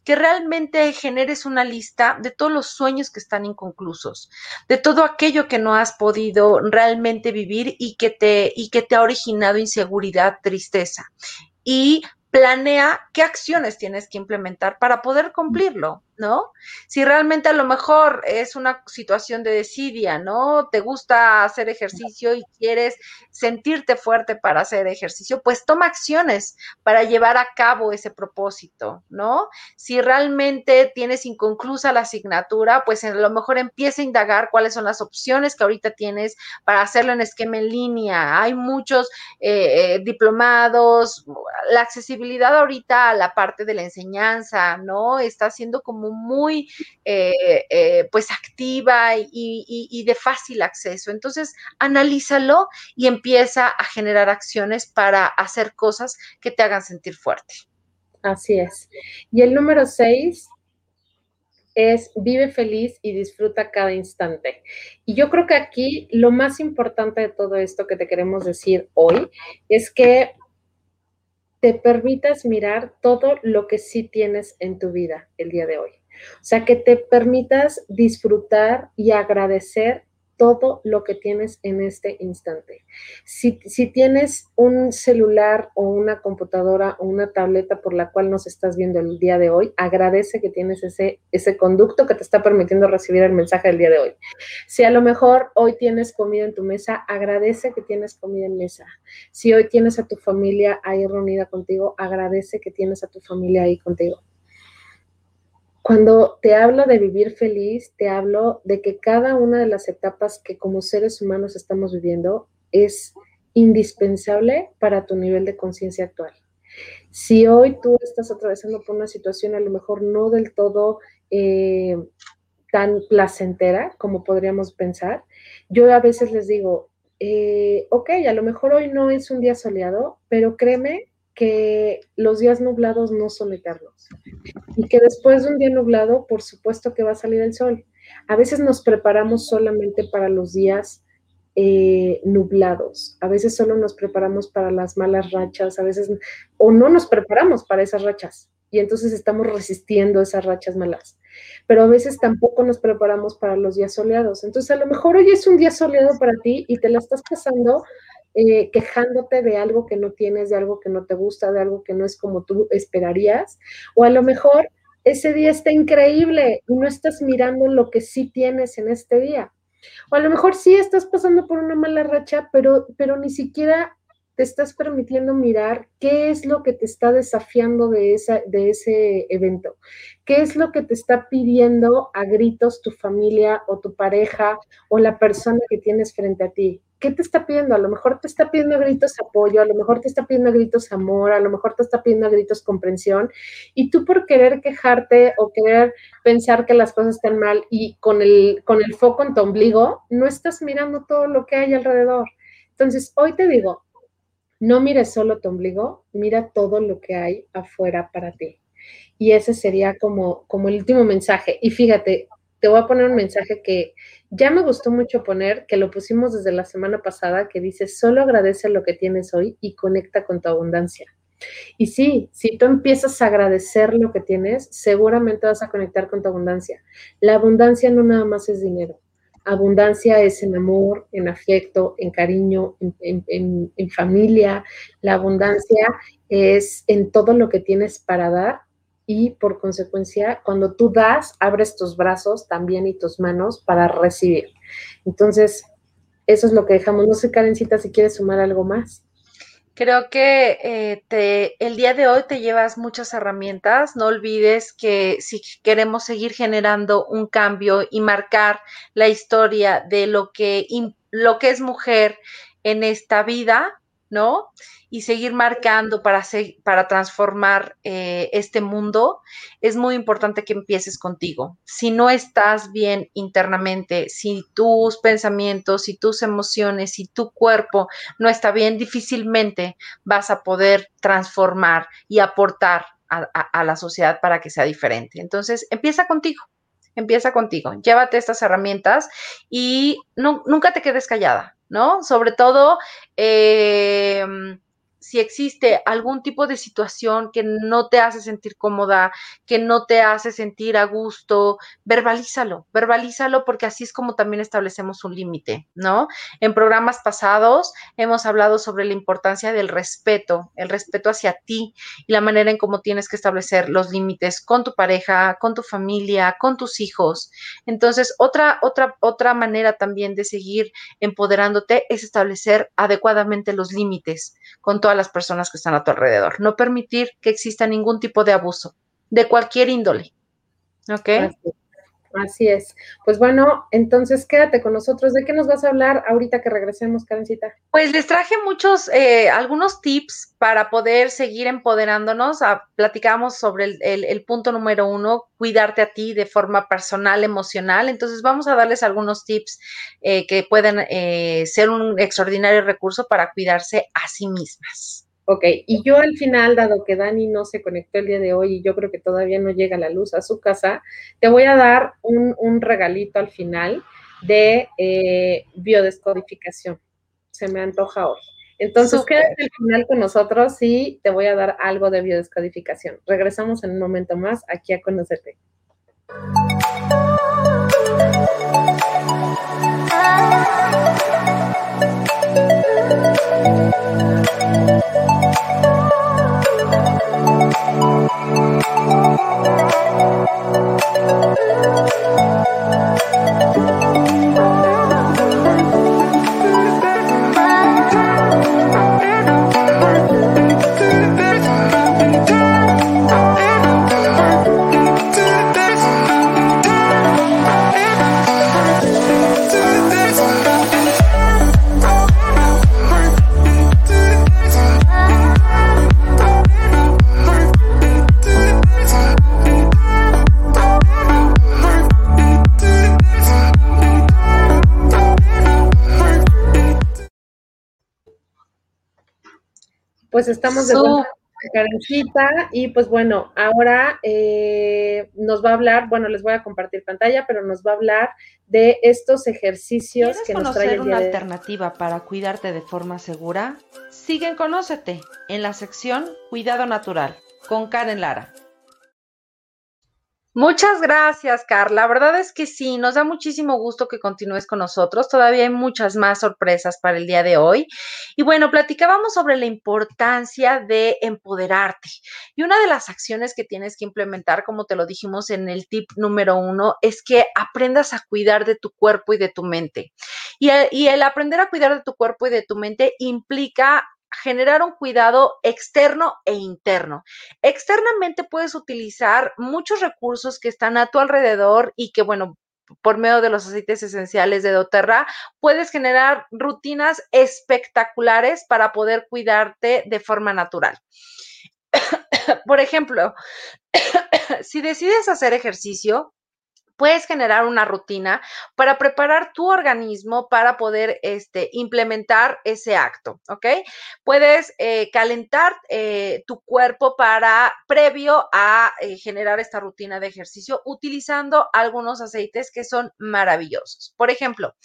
que realmente generes una lista de todos los sueños que están inconclusos, de todo aquello que no has podido realmente vivir y que te, y que te ha originado inseguridad, tristeza. Y planea qué acciones tienes que implementar para poder cumplirlo. ¿No? Si realmente a lo mejor es una situación de desidia, ¿no? Te gusta hacer ejercicio y quieres sentirte fuerte para hacer ejercicio, pues toma acciones para llevar a cabo ese propósito, ¿no? Si realmente tienes inconclusa la asignatura, pues a lo mejor empieza a indagar cuáles son las opciones que ahorita tienes para hacerlo en esquema en línea. Hay muchos eh, eh, diplomados, la accesibilidad ahorita a la parte de la enseñanza, ¿no? Está siendo como muy eh, eh, pues activa y, de fácil acceso. Entonces, analízalo y empieza a generar acciones para hacer cosas que te hagan sentir fuerte. Así es. Y el número seis es vive feliz y disfruta cada instante. Y yo creo que aquí lo más importante de todo esto que te queremos decir hoy es que te permitas mirar todo lo que sí tienes en tu vida el día de hoy. O sea, que te permitas disfrutar y agradecer todo lo que tienes en este instante. Si, tienes un celular o una computadora o una tableta por la cual nos estás viendo el día de hoy, agradece que tienes ese, ese conducto que te está permitiendo recibir el mensaje del día de hoy. Si a lo mejor hoy tienes comida en tu mesa, agradece que tienes comida en mesa. Si hoy tienes a tu familia ahí reunida contigo, agradece que tienes a tu familia ahí contigo. Cuando te hablo de vivir feliz, te hablo de que cada una de las etapas que como seres humanos estamos viviendo es indispensable para tu nivel de conciencia actual. Si hoy tú estás atravesando por una situación a lo mejor no del todo eh, tan placentera como podríamos pensar, yo a veces les digo, eh, ok, a lo mejor hoy no es un día soleado, pero créeme que los días nublados no son eternos y que después de un día nublado, por supuesto que va a salir el sol. A veces nos preparamos solamente para los días eh, nublados, a veces solo nos preparamos para las malas rachas, a veces o no nos preparamos para esas rachas y entonces estamos resistiendo esas rachas malas. Pero a veces tampoco nos preparamos para los días soleados. Entonces a lo mejor hoy es un día soleado para ti y te la estás pasando eh, quejándote de algo que no tienes, de algo que no te gusta, de algo que no es como tú esperarías, o a lo mejor ese día está increíble y no estás mirando lo que sí tienes en este día. O a lo mejor sí estás pasando por una mala racha, pero, pero ni siquiera te estás permitiendo mirar qué es lo que te está desafiando de, esa, de ese evento, qué es lo que te está pidiendo a gritos tu familia o tu pareja o la persona que tienes frente a ti. ¿Qué te está pidiendo? A lo mejor te está pidiendo gritos apoyo, a lo mejor te está pidiendo gritos amor, a lo mejor te está pidiendo gritos comprensión, y tú por querer quejarte o querer pensar que las cosas están mal y con el, con el foco en tu ombligo, no estás mirando todo lo que hay alrededor. Entonces, hoy te digo, no mires solo tu ombligo, mira todo lo que hay afuera para ti. Y ese sería como, como el último mensaje. Y fíjate, te voy a poner un mensaje que ya me gustó mucho poner, que lo pusimos desde la semana pasada, que dice, solo agradece lo que tienes hoy y conecta con tu abundancia. Y sí, si tú empiezas a agradecer lo que tienes, seguramente vas a conectar con tu abundancia. La abundancia no nada más es dinero. Abundancia es en amor, en afecto, en cariño, en, en familia. La abundancia es en todo lo que tienes para dar y por consecuencia, cuando tú das, abres tus brazos también y tus manos para recibir. Entonces, eso es lo que dejamos. No sé, Karencita, si quieres sumar algo más. Creo que eh, te, el día de hoy te llevas muchas herramientas. No olvides que si queremos seguir generando un cambio y marcar la historia de lo que, lo que es mujer en esta vida, Y seguir marcando para, para transformar eh, este mundo, es muy importante que empieces contigo. Si no estás bien internamente, si tus pensamientos, si tus emociones, si tu cuerpo no está bien, difícilmente vas a poder transformar y aportar a la sociedad para que sea diferente. Entonces, empieza contigo empieza contigo, llévate estas herramientas y nunca te quedes callada, ¿no? Sobre todo, eh, si existe algún tipo de situación que no te hace sentir cómoda, que no te hace sentir a gusto, verbalízalo, verbalízalo porque así es como también establecemos un límite, ¿no? En programas pasados hemos hablado sobre la importancia del respeto, el respeto hacia ti y la manera en cómo tienes que establecer los límites con tu pareja, con tu familia, con tus hijos. Entonces, otra otra otra manera también de seguir empoderándote es establecer adecuadamente los límites con las personas que están a tu alrededor. No permitir que exista ningún tipo de abuso, de cualquier índole. ¿Ok? Es. Pues bueno, entonces quédate con nosotros. ¿De qué nos vas a hablar ahorita que regresemos, Karencita? Pues les traje muchos, eh, algunos tips para poder seguir empoderándonos. Ah, platicamos sobre el, punto número uno, cuidarte a ti de forma personal, emocional. Entonces vamos a darles algunos tips eh, que pueden eh, ser un extraordinario recurso para cuidarse a sí mismas. Ok, y yo al final, dado que Dani no se conectó el día de hoy y yo creo que todavía no llega la luz a su casa, te voy a dar un, regalito al final de eh, biodescodificación. Se me antoja hoy. Entonces, quédate al final con nosotros y te voy a dar algo de biodescodificación. Regresamos en un momento más aquí a Conocerte. Thank you. Pues estamos de vuelta Karencita y pues bueno, ahora eh, nos va a hablar, bueno, les voy a compartir pantalla, pero nos va a hablar de estos ejercicios que nos traen una alternativa para cuidarte de forma segura? Sigue en Conócete en la sección Cuidado Natural con Karen Lara. Muchas gracias, Carla. La verdad es que sí, nos da muchísimo gusto que continúes con nosotros. Todavía hay muchas más sorpresas para el día de hoy. Y bueno, platicábamos sobre la importancia de empoderarte. Y una de las acciones que tienes que implementar, como te lo dijimos en el tip número uno, es que aprendas a cuidar de tu cuerpo y de tu mente. Y el, aprender a cuidar de tu cuerpo y de tu mente implica generar un cuidado externo e interno. Externamente puedes utilizar muchos recursos que están a tu alrededor y que, bueno, por medio de los aceites esenciales de doTERRA, puedes generar rutinas espectaculares para poder cuidarte de forma natural. *coughs* por ejemplo, *coughs* si decides hacer ejercicio, puedes generar una rutina para preparar tu organismo para poder este, implementar ese acto, ¿ok? Puedes eh, calentar eh, tu cuerpo para, previo a eh, generar esta rutina de ejercicio, utilizando algunos aceites que son maravillosos. Por ejemplo,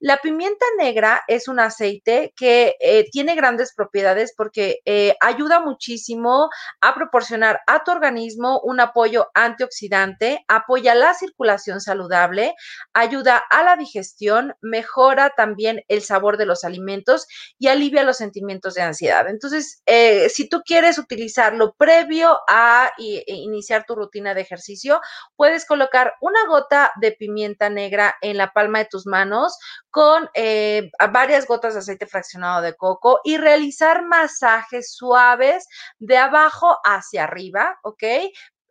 la pimienta negra es un aceite que tiene grandes propiedades porque ayuda muchísimo a proporcionar a tu organismo un apoyo antioxidante, apoya la circulación saludable, ayuda a la digestión, mejora también el sabor de los alimentos y alivia los sentimientos de ansiedad. Entonces, eh, si tú quieres utilizarlo previo a e iniciar tu rutina de ejercicio, puedes colocar una gota de pimienta negra en la palma de tus manos con eh, varias gotas de aceite fraccionado de coco y realizar masajes suaves de abajo hacia arriba, ¿ok?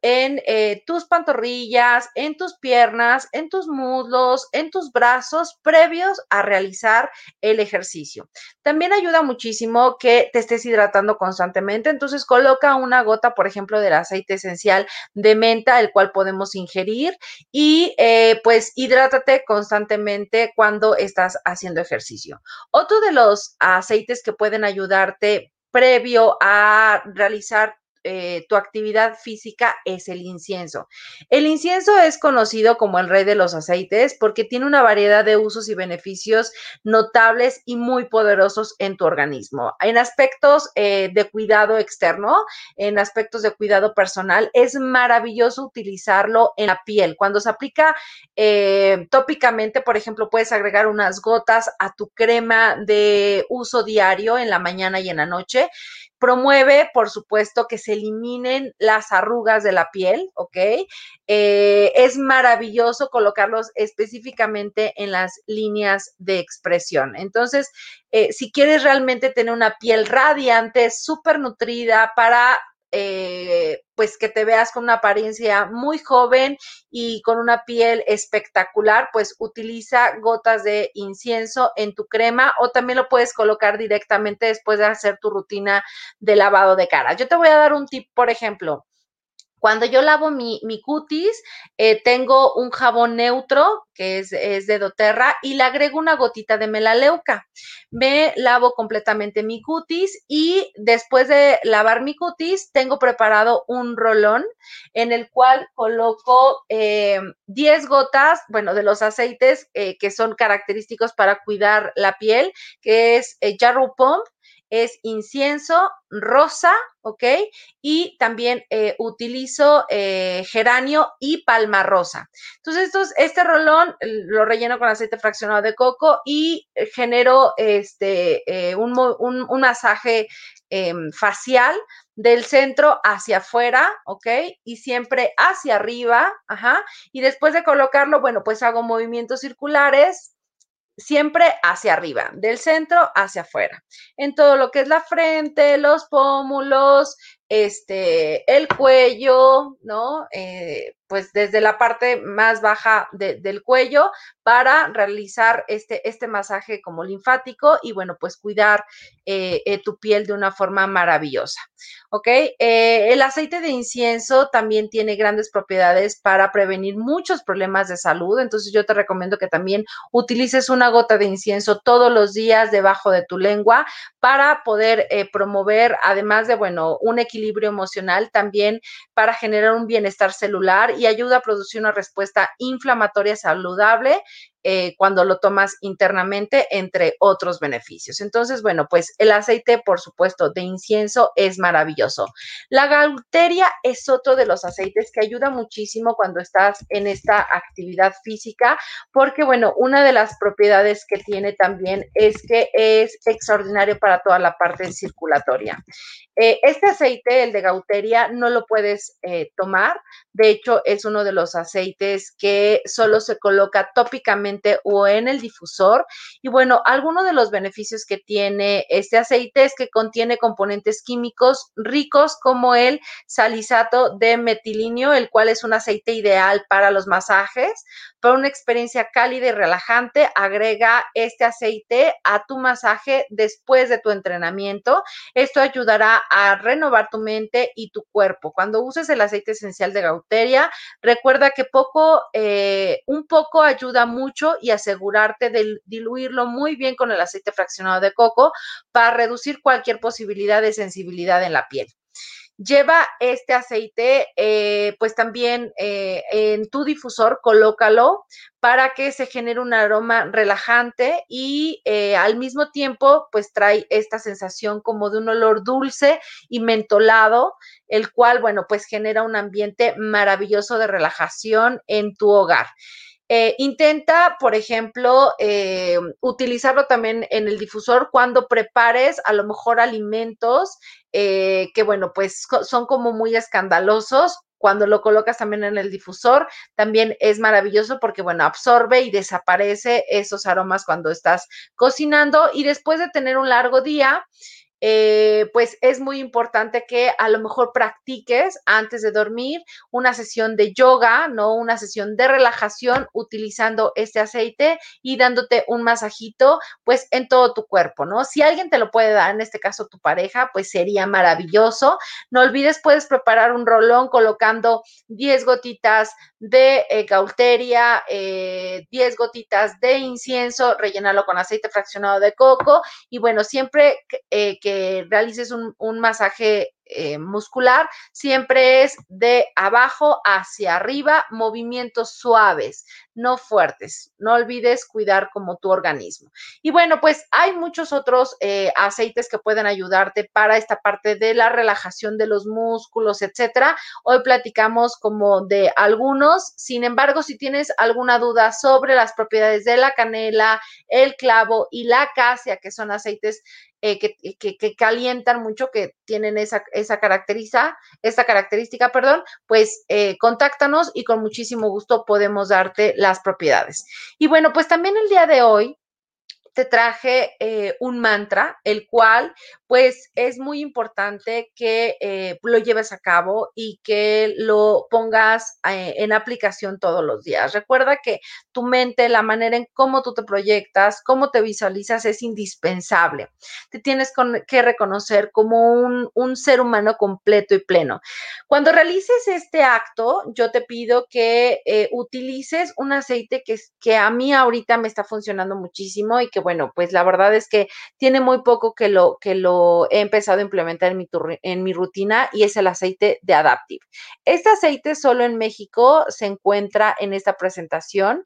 En eh, tus pantorrillas, en tus piernas, en tus muslos, en tus brazos previos a realizar el ejercicio. También ayuda muchísimo que te estés hidratando constantemente, entonces coloca una gota, por ejemplo, del aceite esencial de menta, el cual podemos ingerir y eh, pues hidrátate constantemente cuando estás haciendo ejercicio. Otro de los aceites que pueden ayudarte previo a realizar eh, tu actividad física es el incienso. El incienso es conocido como el rey de los aceites porque tiene una variedad de usos y beneficios notables y muy poderosos en tu organismo. En aspectos eh, de cuidado externo, en aspectos de cuidado personal, es maravilloso utilizarlo en la piel. Cuando se aplica eh, tópicamente, por ejemplo, puedes agregar unas gotas a tu crema de uso diario en la mañana y en la noche Promueve, por supuesto, que se eliminen las arrugas de la piel, ¿ok? Eh, es maravilloso colocarlos específicamente en las líneas de expresión. Entonces, eh, si quieres realmente tener una piel radiante, súper nutrida para eh, pues que te veas con una apariencia muy joven y con una piel espectacular, pues utiliza gotas de incienso en tu crema o también lo puedes colocar directamente después de hacer tu rutina de lavado de cara. Yo te voy a dar un tip, por ejemplo, cuando yo lavo mi, cutis, eh, tengo un jabón neutro que es, de doTERRA y le agrego una gotita de melaleuca. Me lavo completamente mi cutis y después de lavar mi cutis, tengo preparado un rolón en el cual coloco 10 eh, gotas, bueno, de los aceites eh, que son característicos para cuidar la piel, que es Jarrow Pump, es incienso, rosa, ¿ok? Y también eh, utilizo eh, geranio y palma rosa. Entonces, estos, este rolón lo relleno con aceite fraccionado de coco y genero este, eh, un, un, masaje em, facial del centro hacia afuera, ¿ok? Y siempre hacia arriba, ajá. Y después de colocarlo, bueno, pues hago movimientos circulares siempre hacia arriba, del centro hacia afuera, en todo lo que es la frente, los pómulos, este, el cuello, ¿no? Eh, pues desde la parte más baja del cuello para realizar este, este masaje como linfático y bueno, pues cuidar eh, eh, tu piel de una forma maravillosa. ¿Ok? el aceite de incienso también tiene grandes propiedades para prevenir muchos problemas de salud, entonces yo te recomiendo que también utilices una gota de incienso todos los días debajo de tu lengua para poder promover, además de, bueno, un equilibrio equilibrio emocional, también para generar un bienestar celular y ayuda a producir una respuesta inflamatoria saludable eh, cuando lo tomas internamente, entre otros beneficios. Entonces, bueno, pues el aceite, por supuesto, de incienso es maravilloso. La galteria es otro de los aceites que ayuda muchísimo cuando estás en esta actividad física, porque, bueno, una de las propiedades que tiene también es que es extraordinario para toda la parte circulatoria. Eh, este aceite, el de gauteria, no lo puedes eh, tomar. De hecho, es uno de los aceites que solo se coloca tópicamente o en el difusor. Y bueno, algunos de los beneficios que tiene este aceite es que contiene componentes químicos ricos como el salizato de metilinio, el cual es un aceite ideal para los masajes. Para una experiencia cálida y relajante, agrega este aceite a tu masaje después de tu entrenamiento. Esto ayudará a renovar tu mente y tu cuerpo. Cuando uses el aceite esencial de Gauteria, recuerda que poco, eh, un poco ayuda mucho y asegurarte de diluirlo muy bien con el aceite fraccionado de coco para reducir cualquier posibilidad de sensibilidad en la piel. Lleva este aceite, eh, pues también eh, en tu difusor, colócalo para que se genere un aroma relajante y eh, al mismo tiempo, pues trae esta sensación como de un olor dulce y mentolado, el cual, bueno, pues genera un ambiente maravilloso de relajación en tu hogar. Eh, intenta, por ejemplo, eh, utilizarlo también en el difusor cuando prepares a lo mejor alimentos eh, que, bueno, pues son como muy escandalosos. Cuando lo colocas también en el difusor, también es maravilloso porque, bueno, absorbe y desaparece esos aromas cuando estás cocinando y después de tener un largo día, eh, pues es muy importante que a lo mejor practiques antes de dormir una sesión de yoga, ¿no? Una sesión de relajación utilizando este aceite y dándote un masajito, pues en todo tu cuerpo, ¿no? Si alguien te lo puede dar, en este caso tu pareja, pues sería maravilloso. No olvides, puedes preparar un rolón colocando 10 gotitas de eh, gaulteria, 10 eh, gotitas de incienso, rellenarlo con aceite fraccionado de coco y bueno, siempre que realices un, un masaje eh, muscular siempre es de abajo hacia arriba, movimientos suaves, no fuertes. No olvides cuidar como tu organismo. Y bueno, pues hay muchos otros eh, aceites que pueden ayudarte para esta parte de la relajación de los músculos, etcétera. Hoy platicamos como de algunos. Sin embargo, si tienes alguna duda sobre las propiedades de la canela, el clavo y la acacia, que son aceites eh, que, calientan mucho, que tienen esa, esa, característica, esa característica, perdón, pues eh, contáctanos y con muchísimo gusto podemos darte las propiedades. Y bueno, pues también el día de hoy te traje eh, un mantra, el cual pues es muy importante que eh, lo lleves a cabo y que lo pongas eh, en aplicación todos los días. Recuerda que tu mente, la manera en cómo tú te proyectas, cómo te visualizas es indispensable. Te tienes que reconocer como un, ser humano completo y pleno. Cuando realices este acto, yo te pido que utilices un aceite que, que a mí ahorita me está funcionando muchísimo y que bueno, pues la verdad es que tiene muy poco que lo, que lo he empezado a implementar en mi, en mi rutina y es el aceite de Adaptive. Este aceite solo en México se encuentra en esta presentación.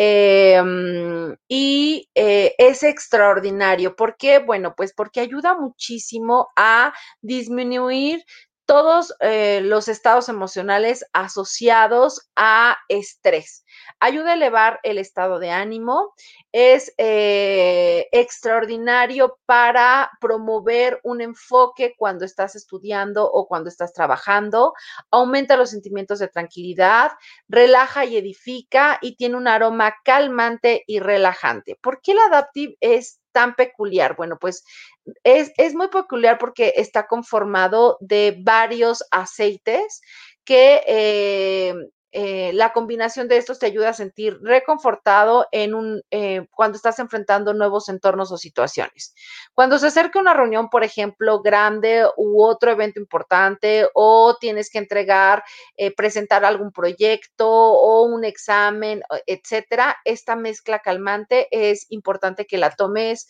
Em, y eh, es extraordinario. ¿Por qué? Bueno, pues porque ayuda muchísimo a disminuir todos eh, los estados emocionales asociados a estrés. Ayuda a elevar el estado de ánimo, es eh, extraordinario para promover un enfoque cuando estás estudiando o cuando estás trabajando, aumenta los sentimientos de tranquilidad, relaja y edifica y tiene un aroma calmante y relajante. ¿Por qué el Adaptive es tan peculiar? Bueno, pues es, muy peculiar porque está conformado de varios aceites que eh, eh, la combinación de estos te ayuda a sentir reconfortado en un, eh, cuando estás enfrentando nuevos entornos o situaciones. Cuando se acerca una reunión, por ejemplo, grande u otro evento importante o tienes que entregar, presentar algún proyecto o un examen, etcétera, esta mezcla calmante es importante que la tomes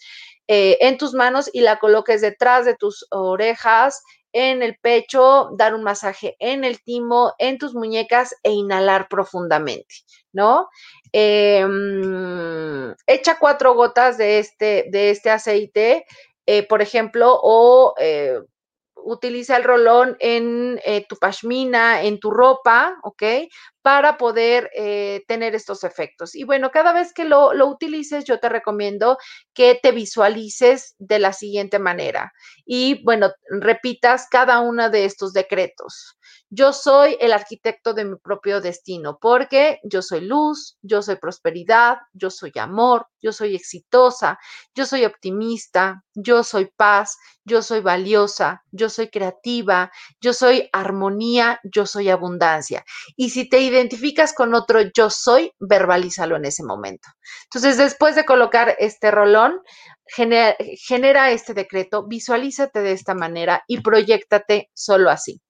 eh, en tus manos y la coloques detrás de tus orejas, en el pecho, dar un masaje en el timo, en tus muñecas e inhalar profundamente, ¿no? Em, echa cuatro gotas de este, de este aceite, eh, por ejemplo, o eh, utiliza el rolón en eh, tu pashmina, en tu ropa, ¿ok? Para poder eh, tener estos efectos. Y bueno, cada vez que lo, lo, utilices, yo te recomiendo que te visualices de la siguiente manera. Y bueno, repitas cada uno de estos decretos. Yo soy el arquitecto de mi propio destino porque yo soy luz, yo soy prosperidad, yo soy amor, yo soy exitosa, yo soy optimista, yo soy paz, yo soy valiosa, yo soy creativa, yo soy armonía, yo soy abundancia. Y si te identificas con otro yo soy, verbalízalo en ese momento. Entonces, después de colocar este rolón, genera, genera este decreto, visualízate de esta manera y proyectate solo así.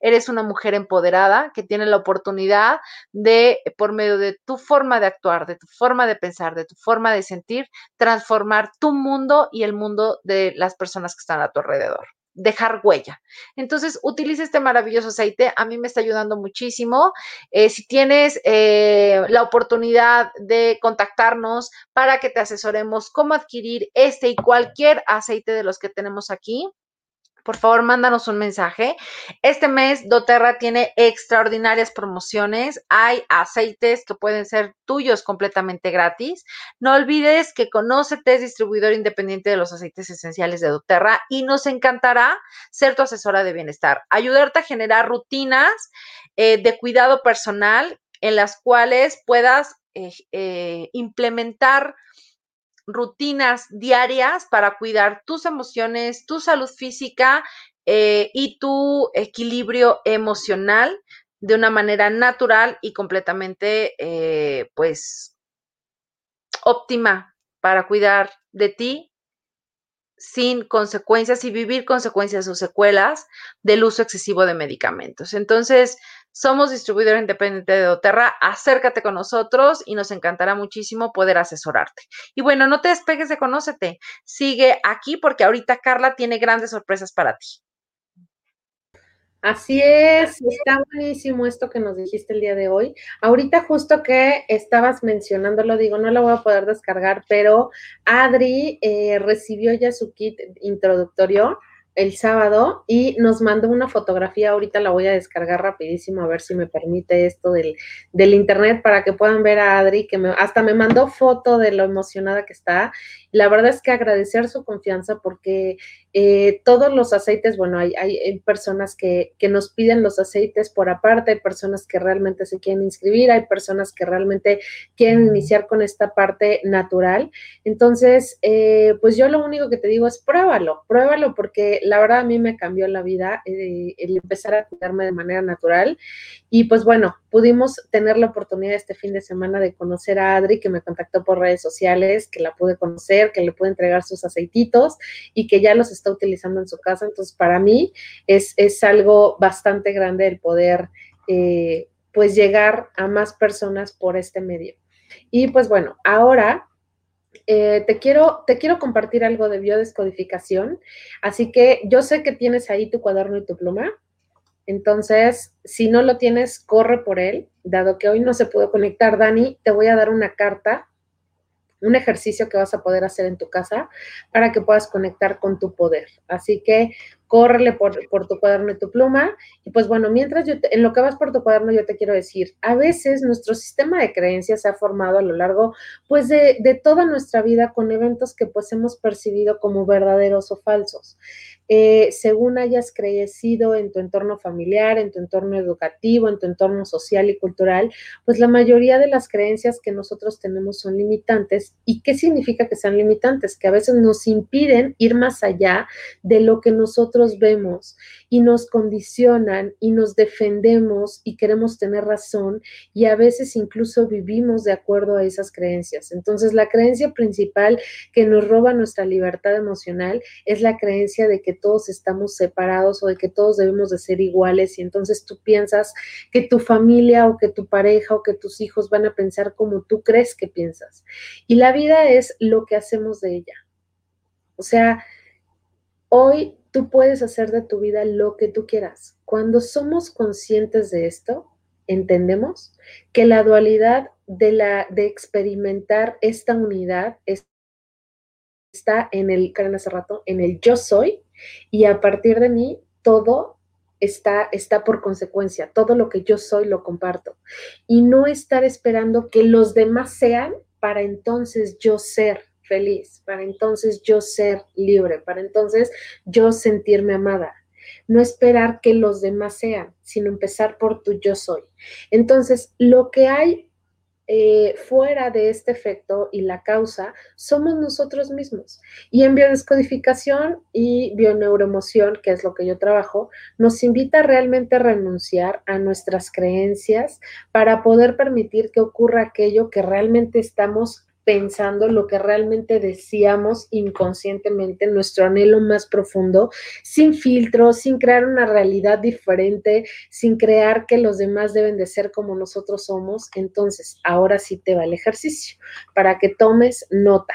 Eres una mujer empoderada que tiene la oportunidad de, por medio de tu forma de actuar, de tu forma de pensar, de tu forma de sentir, transformar tu mundo y el mundo de las personas que están a tu alrededor dejar huella. Entonces, utiliza este maravilloso aceite. A mí me está ayudando muchísimo. Eh, si tienes eh, la oportunidad de contactarnos para que te asesoremos cómo adquirir este y cualquier aceite de los que tenemos aquí, por favor, mándanos un mensaje. Este mes doTERRA tiene extraordinarias promociones. Hay aceites que pueden ser tuyos completamente gratis. No olvides que Conócete es distribuidor independiente de los aceites esenciales de doTERRA y nos encantará ser tu asesora de bienestar, ayudarte a generar rutinas eh, de cuidado personal en las cuales puedas eh, eh, implementar rutinas diarias para cuidar tus emociones, tu salud física eh, y tu equilibrio emocional de una manera natural y completamente, eh, pues, óptima para cuidar de ti sin consecuencias y vivir consecuencias o secuelas del uso excesivo de medicamentos. Entonces, somos distribuidor independiente de Doterra, acércate con nosotros y nos encantará muchísimo poder asesorarte. Y bueno, no te despegues de Conócete, sigue aquí porque ahorita Carla tiene grandes sorpresas para ti. Así es, está buenísimo esto que nos dijiste el día de hoy. Ahorita justo que estabas mencionándolo, digo, no lo voy a poder descargar, pero Adri eh, recibió ya su kit introductorio el sábado y nos mandó una fotografía, ahorita la voy a descargar rapidísimo a ver si me permite esto del, del internet para que puedan ver a Adri, que me, hasta me mandó foto de lo emocionada que está. La verdad es que agradecer su confianza porque eh, todos los aceites, bueno, hay, hay, personas que, que, nos piden los aceites por aparte, hay personas que realmente se quieren inscribir, hay personas que realmente quieren iniciar con esta parte natural. Entonces, eh, pues yo lo único que te digo es pruébalo, pruébalo porque la verdad a mí me cambió la vida eh, el empezar a cuidarme de manera natural. Y pues bueno, pudimos tener la oportunidad este fin de semana de conocer a Adri, que me contactó por redes sociales, que la pude conocer, que le pude entregar sus aceititos y que ya los está utilizando en su casa. Entonces, para mí es, es algo bastante grande el poder, eh, pues, llegar a más personas por este medio. Y pues bueno, ahora eh, te, quiero, te quiero compartir algo de biodescodificación. Así que yo sé que tienes ahí tu cuaderno y tu pluma. Entonces, si no lo tienes, corre por él. Dado que hoy no se pudo conectar, Dani, te voy a dar una carta un ejercicio que vas a poder hacer en tu casa para que puedas conectar con tu poder. Así que córrele por, tu cuaderno y tu pluma. Y pues bueno, mientras yo en lo que vas por tu cuaderno, yo te quiero decir, a veces nuestro sistema de creencias se ha formado a lo largo pues de, de toda nuestra vida con eventos que pues hemos percibido como verdaderos o falsos. Eh, según hayas crecido en tu entorno familiar, en tu entorno educativo, en tu entorno social y cultural, pues la mayoría de las creencias que nosotros tenemos son limitantes. ¿Y qué significa que sean limitantes? Que a veces nos impiden ir más allá de lo que nosotros vemos y nos condicionan y nos defendemos y queremos tener razón y a veces incluso vivimos de acuerdo a esas creencias. Entonces, la creencia principal que nos roba nuestra libertad emocional es la creencia de que todos estamos separados o de que todos debemos de ser iguales y entonces tú piensas que tu familia o que tu pareja o que tus hijos van a pensar como tú crees que piensas. Y la vida es lo que hacemos de ella. O sea, hoy tú puedes hacer de tu vida lo que tú quieras. Cuando somos conscientes de esto, entendemos que la dualidad de, experimentar esta unidad está en el, Karen hace rato, en el yo soy y a partir de mí todo está, está por consecuencia, todo lo que yo soy lo comparto. Y no estar esperando que los demás sean para entonces yo ser feliz, para entonces yo ser libre, para entonces yo sentirme amada. No esperar que los demás sean, sino empezar por tu yo soy. Entonces, lo que hay eh, fuera de este efecto y la causa somos nosotros mismos. Y en biodescodificación y bioneuroemoción, que es lo que yo trabajo, nos invita realmente a renunciar a nuestras creencias para poder permitir que ocurra aquello que realmente estamos pensando lo que realmente decíamos inconscientemente, nuestro anhelo más profundo, sin filtro, sin crear una realidad diferente, sin crear que los demás deben de ser como nosotros somos. Entonces, ahora sí te va el ejercicio para que tomes nota.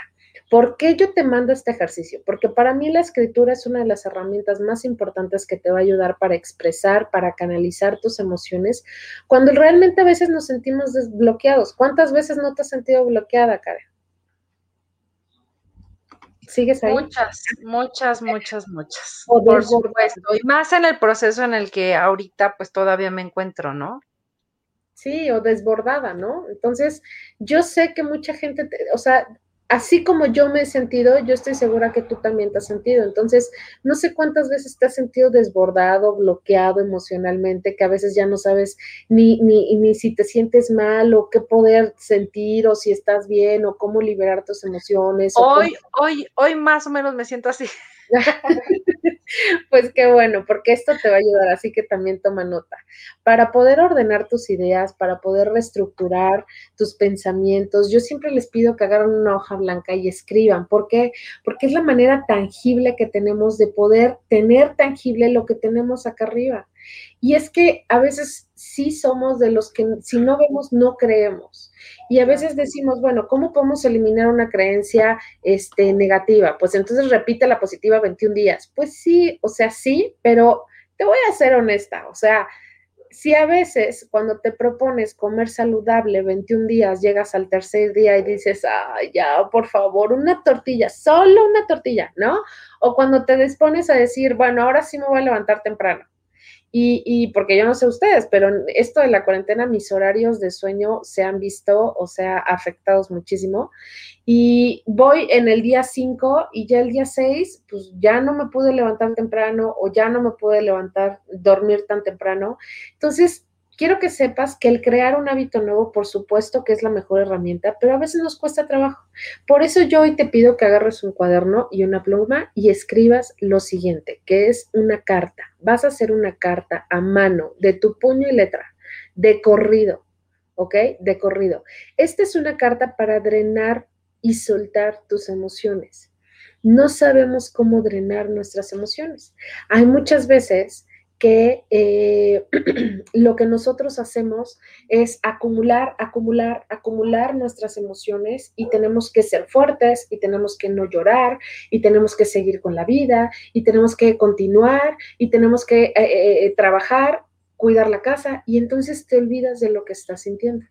¿Por qué yo te mando este ejercicio? Porque para mí la escritura es una de las herramientas más importantes que te va a ayudar para expresar, para canalizar tus emociones, cuando realmente a veces nos sentimos desbloqueados. ¿Cuántas veces no te has sentido bloqueada, Karen? ¿Sigues ahí? Muchas, muchas, muchas, muchas. por supuesto. Y más en el proceso en el que ahorita pues todavía me encuentro, ¿no? Sí, o desbordada, ¿no? Entonces, yo sé que mucha gente, o sea, así como yo me he sentido, yo estoy segura que tú también te has sentido. Entonces, no sé cuántas veces te has sentido desbordado, bloqueado emocionalmente, que a veces ya no sabes ni, ni, ni si te sientes mal o qué poder sentir o si estás bien o cómo liberar tus emociones. Hoy, hoy, hoy más o menos me siento así. *laughs* *laughs* pues qué bueno, porque esto te va a ayudar, así que también toma nota. Para poder ordenar tus ideas, para poder reestructurar tus pensamientos, yo siempre les pido que agarren una hoja blanca y escriban. ¿Por qué? Porque es la manera tangible que tenemos de poder tener tangible lo que tenemos acá arriba. Y es que a veces sí somos de los que si no vemos, no creemos. Y a veces decimos, bueno, ¿cómo podemos eliminar una creencia este, negativa? Pues entonces repite la positiva 21 días. Pues sí, o sea, sí, pero te voy a ser honesta, o sea, si a veces cuando te propones comer saludable 21 días, llegas al tercer día y dices, ay, ya, por favor, una tortilla, solo una tortilla, ¿no? O cuando te dispones a decir, bueno, ahora sí me voy a levantar temprano y, porque yo no sé ustedes, pero esto de la cuarentena, mis horarios de sueño se han visto, o sea, afectados muchísimo. Y voy en el día 5 y ya el día 6, pues ya no me pude levantar temprano o ya no me pude levantar, dormir tan temprano. Entonces, quiero que sepas que el crear un hábito nuevo, por supuesto que es la mejor herramienta, pero a veces nos cuesta trabajo. Por eso yo hoy te pido que agarres un cuaderno y una pluma y escribas lo siguiente, que es una carta. Vas a hacer una carta a mano de tu puño y letra, de corrido, ¿ok? De corrido. Esta es una carta para drenar y soltar tus emociones. No sabemos cómo drenar nuestras emociones. Hay muchas veces que eh, *clears throat* lo que nosotros hacemos es acumular, acumular, acumular nuestras emociones y tenemos que ser fuertes y tenemos que no llorar y tenemos que seguir con la vida y tenemos que continuar y tenemos que eh, eh, trabajar, cuidar la casa y entonces te olvidas de lo que estás sintiendo.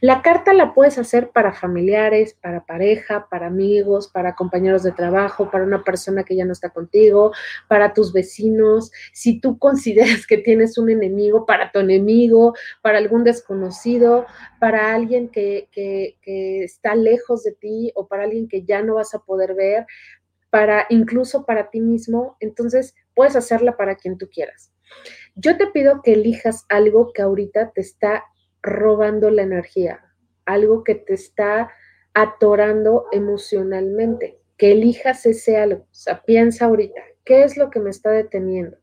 La carta la puedes hacer para familiares, para pareja, para amigos, para compañeros de trabajo, para una persona que ya no está contigo, para tus vecinos. Si tú *laughs* consideras que tienes un enemigo, para tu enemigo, para algún desconocido, para alguien que, está lejos de ti o para alguien que ya no vas a poder ver, para incluso para ti mismo, entonces puedes hacerla para quien tú quieras. Yo te pido que elijas algo que ahorita te está robando la energía, algo que te está atorando emocionalmente, que elijas ese algo. O sea, piensa ahorita, ¿qué es lo que me está deteniendo?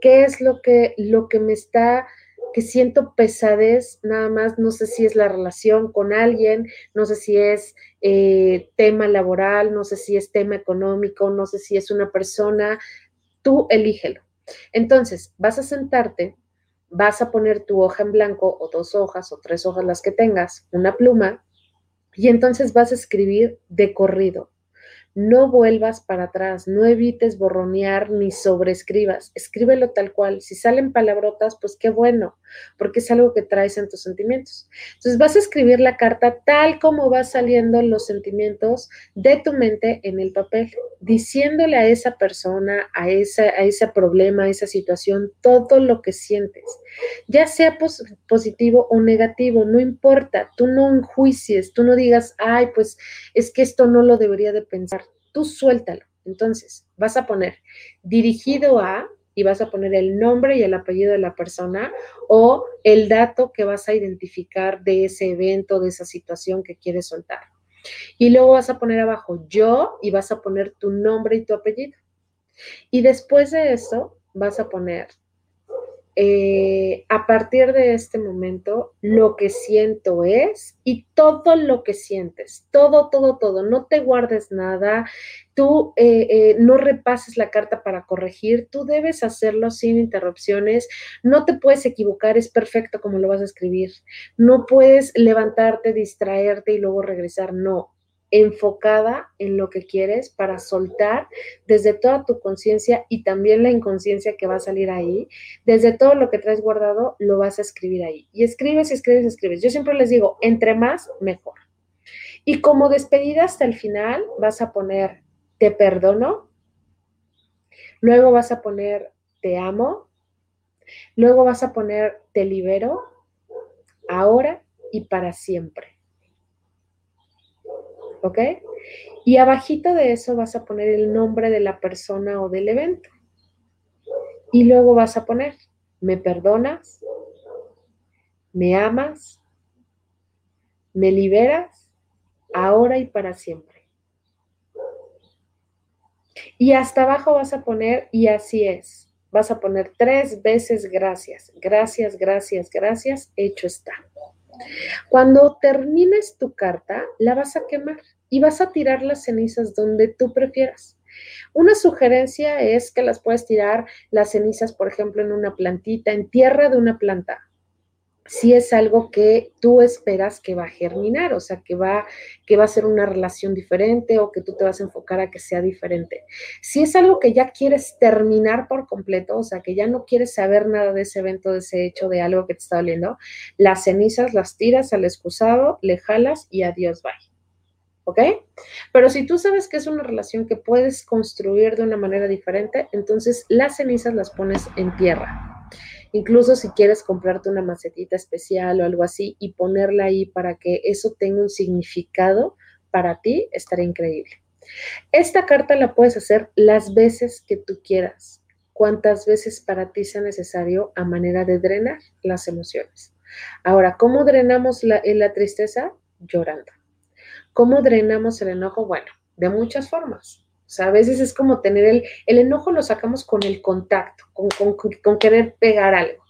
¿Qué es lo que, lo que me está, que siento pesadez nada más? No sé si es la relación con alguien, no sé si es eh, tema laboral, no sé si es tema económico, no sé si es una persona. Tú elígelo. Entonces, vas a sentarte vas a poner tu hoja en blanco o dos hojas o tres hojas las que tengas, una pluma, y entonces vas a escribir de corrido no vuelvas para atrás, no evites borronear ni sobreescribas, escríbelo tal cual. Si salen palabrotas, pues qué bueno, porque es algo que traes en tus sentimientos. Entonces vas a escribir la carta tal como va saliendo los sentimientos de tu mente en el papel, diciéndole a esa persona, a, esa, a ese problema, a esa situación, todo lo que sientes, ya sea positivo o negativo, no importa, tú no enjuicies, tú no digas, ay, pues es que esto no lo debería de pensar tú suéltalo. Entonces, vas a poner dirigido a y vas a poner el nombre y el apellido de la persona o el dato que vas a identificar de ese evento, de esa situación que quieres soltar. Y luego vas a poner abajo yo y vas a poner tu nombre y tu apellido. Y después de eso vas a poner eh, a partir de este momento, lo que siento es y todo lo que sientes, todo, todo, todo, no te guardes nada, tú eh, eh, no repases la carta para corregir, tú debes hacerlo sin interrupciones, no te puedes equivocar, es perfecto como lo vas a escribir, no puedes levantarte, distraerte y luego regresar, no, enfocada en lo que quieres para soltar desde toda tu conciencia y también la inconsciencia que va a salir ahí, desde todo lo que traes guardado, lo vas a escribir ahí. Y escribes, escribes, escribes. Yo siempre les digo, entre más, mejor. Y como despedida hasta el final, vas a poner, te perdono, luego vas a poner, te amo, luego vas a poner, te libero, ahora y para siempre. ¿Ok? Y abajito de eso vas a poner el nombre de la persona o del evento. Y luego vas a poner, ¿me perdonas? ¿Me amas? ¿Me liberas? Ahora y para siempre. Y hasta abajo vas a poner, y así es. Vas a poner tres veces gracias, gracias, gracias, gracias, hecho está. Cuando termines tu carta, la vas a quemar y vas a tirar las cenizas donde tú prefieras. Una sugerencia es que las puedes tirar las cenizas, por ejemplo, en una plantita, en tierra de una planta, si es algo que tú esperas que va a germinar, o sea, que va, que va a ser una relación diferente o que tú te vas a enfocar a que sea diferente. Si es algo que ya quieres terminar por completo, o sea, que ya no quieres saber nada de ese evento, de ese hecho, de algo que te está doliendo, las cenizas las tiras al excusado, le jalas y adiós, bye. ¿Ok? Pero si tú sabes que es una relación que puedes construir de una manera diferente, entonces las cenizas las pones en tierra. Incluso si quieres comprarte una macetita especial o algo así y ponerla ahí para que eso tenga un significado para ti, estaría increíble. Esta carta la puedes hacer las veces que tú quieras, cuantas veces para ti sea necesario a manera de drenar las emociones. Ahora, ¿cómo drenamos la, la tristeza? Llorando. ¿Cómo drenamos el enojo? Bueno, de muchas formas. O sea, a veces es como tener el, el enojo lo sacamos con el contacto, con, con, con querer pegar algo.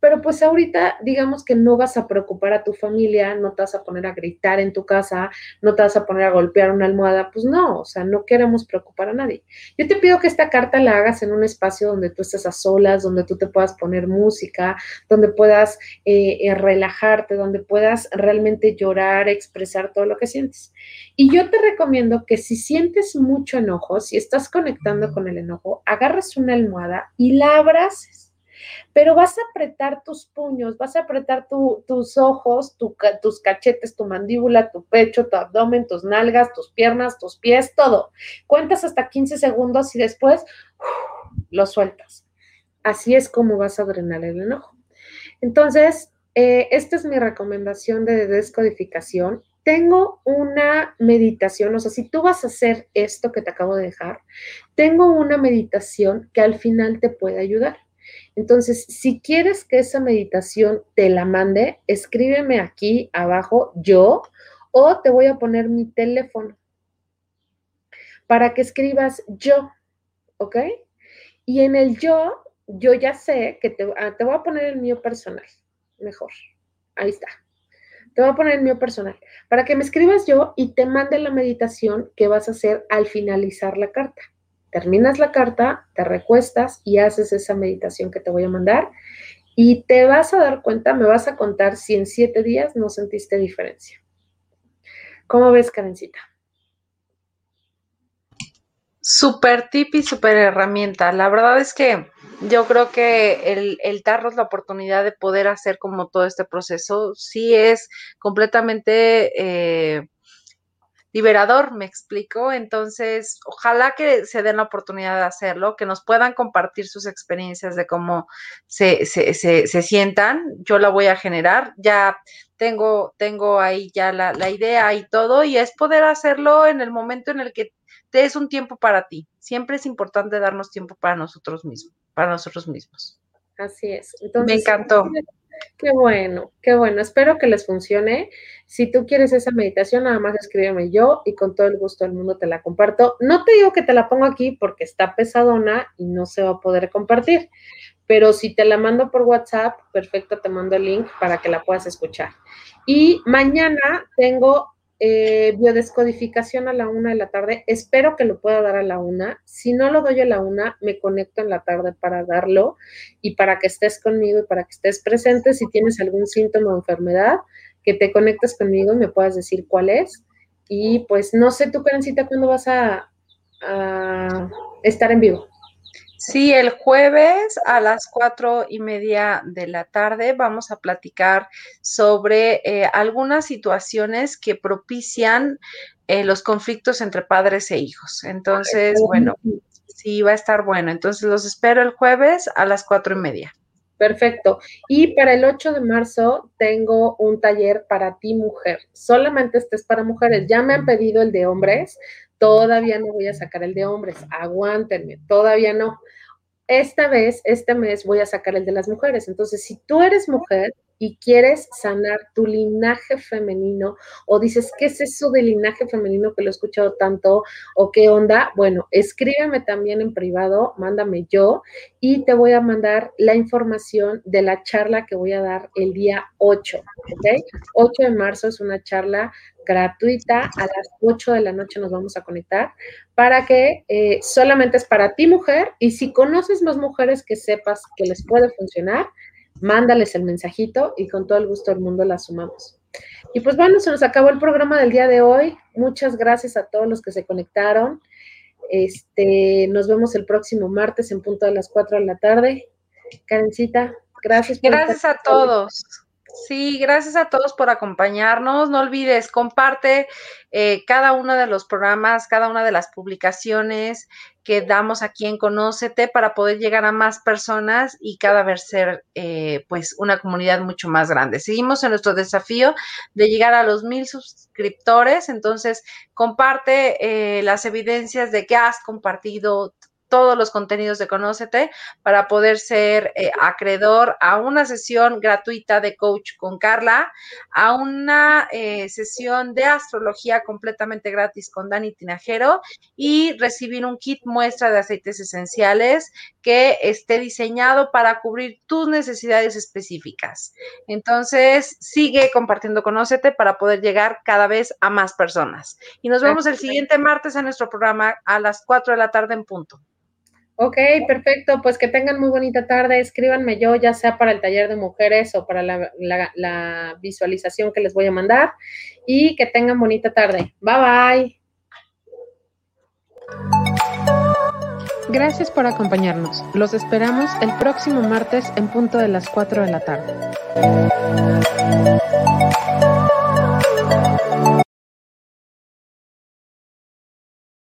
Pero pues ahorita digamos que no vas a preocupar a tu familia, no te vas a poner a gritar en tu casa, no te vas a poner a golpear una almohada, pues no, o sea, no queremos preocupar a nadie. Yo te pido que esta carta la hagas en un espacio donde tú estés a solas, donde tú te puedas poner música, donde puedas eh, eh, relajarte, donde puedas realmente llorar, expresar todo lo que sientes. Y yo te recomiendo que si sientes mucho enojo, si estás conectando con el enojo, agarres una almohada y la abraces pero vas a apretar tus puños, vas a apretar tus ojos, tus cachetes, tu mandíbula, tu pecho, tu abdomen, tus nalgas, tus piernas, tus pies, todo. Cuentas hasta 15 segundos y después lo sueltas. Así es como vas a drenar el enojo. Entonces, eh, esta es mi recomendación de descodificación. Tengo una meditación, o sea, si tú vas a hacer esto que te acabo de dejar, tengo una meditación que al final te puede ayudar. Entonces, si quieres que esa meditación te la mande, escríbeme aquí abajo yo o te voy a poner mi teléfono para que escribas yo, ¿ok? Y en el yo, yo ya sé que te, ah, te voy a poner el mío personal, mejor. Ahí está. Te voy a poner el mío personal para que me escribas yo y te mande la meditación que vas a hacer al finalizar la carta. Terminas la carta, te recuestas y haces esa meditación que te voy a mandar y te vas a dar cuenta, me vas a contar si en siete días no sentiste diferencia. ¿Cómo ves, Karencita? Súper tip y súper herramienta. La verdad es que yo creo que el, el, darnos la oportunidad de poder hacer como todo este proceso sí es completamente eh, liberador, me explico. Entonces, ojalá que se den la oportunidad de hacerlo, que nos puedan compartir sus experiencias de cómo se, se, se, sientan. Yo la voy a generar, ya tengo, tengo ahí ya la, la, idea y todo, y es poder hacerlo en el momento en el que te es un tiempo para ti. Siempre es importante darnos tiempo para nosotros mismos, para nosotros mismos. Así es. Entonces, me encantó. Qué bueno, qué bueno. Espero que les funcione. Si tú quieres esa meditación, nada más escríbeme yo y con todo el gusto del mundo te la comparto. No te digo que te la pongo aquí porque está pesadona y no se va a poder compartir, pero si te la mando por WhatsApp, perfecto, te mando el link para que la puedas escuchar. Y mañana tengo eh, biodescodificación a la una de la tarde. Espero que lo pueda dar a la una. Si no lo doy a la una, me conecto en la tarde para darlo y para que estés conmigo y para que estés presente. Si tienes algún síntoma o enfermedad, que te conectes conmigo y me puedas decir cuál es. Y pues no sé tú, Karencita, cuándo vas a, a estar en vivo. Sí, el jueves a las cuatro y media de la tarde vamos a platicar sobre eh, algunas situaciones que propician eh, los conflictos entre padres e hijos. Entonces, bueno, sí, va a estar bueno. Entonces, los espero el jueves a las cuatro y media. Perfecto. Y para el 8 de marzo tengo un taller para ti, mujer. Solamente este es para mujeres. Ya me han pedido el de hombres. Todavía no voy a sacar el de hombres. Aguántenme. Todavía no. Esta vez, este mes, voy a sacar el de las mujeres. Entonces, si tú eres mujer, y quieres sanar tu linaje femenino o dices, ¿qué es eso del linaje femenino que lo he escuchado tanto o qué onda? Bueno, escríbeme también en privado, mándame yo y te voy a mandar la información de la charla que voy a dar el día 8, ¿ok? 8 de marzo es una charla gratuita, a las 8 de la noche nos vamos a conectar para que eh, solamente es para ti mujer y si conoces más mujeres que sepas que les puede funcionar, mándales el mensajito y con todo el gusto del mundo la sumamos. Y pues bueno, se nos acabó el programa del día de hoy. Muchas gracias a todos los que se conectaron. Este, nos vemos el próximo martes en punto de las 4 de la tarde. Karencita, gracias. gracias a todos. Sí, gracias a todos por acompañarnos. No olvides, comparte eh, cada uno de los programas, cada una de las publicaciones que damos aquí en Conócete para poder llegar a más personas y cada vez ser eh, pues una comunidad mucho más grande. Seguimos en nuestro desafío de llegar a los mil suscriptores, entonces comparte eh, las evidencias de que has compartido todos los contenidos de Conócete para poder ser eh, acreedor a una sesión gratuita de coach con Carla, a una eh, sesión de astrología completamente gratis con Dani Tinajero y recibir un kit muestra de aceites esenciales que esté diseñado para cubrir tus necesidades específicas. Entonces, sigue compartiendo Conócete para poder llegar cada vez a más personas. Y nos vemos el siguiente martes en nuestro programa a las 4 de la tarde en punto. Ok, perfecto. Pues que tengan muy bonita tarde. Escríbanme yo, ya sea para el taller de mujeres o para la, visualización que les voy a mandar. Y que tengan bonita tarde. Bye bye. Gracias por acompañarnos. Los esperamos el próximo martes en punto de las 4 de la tarde.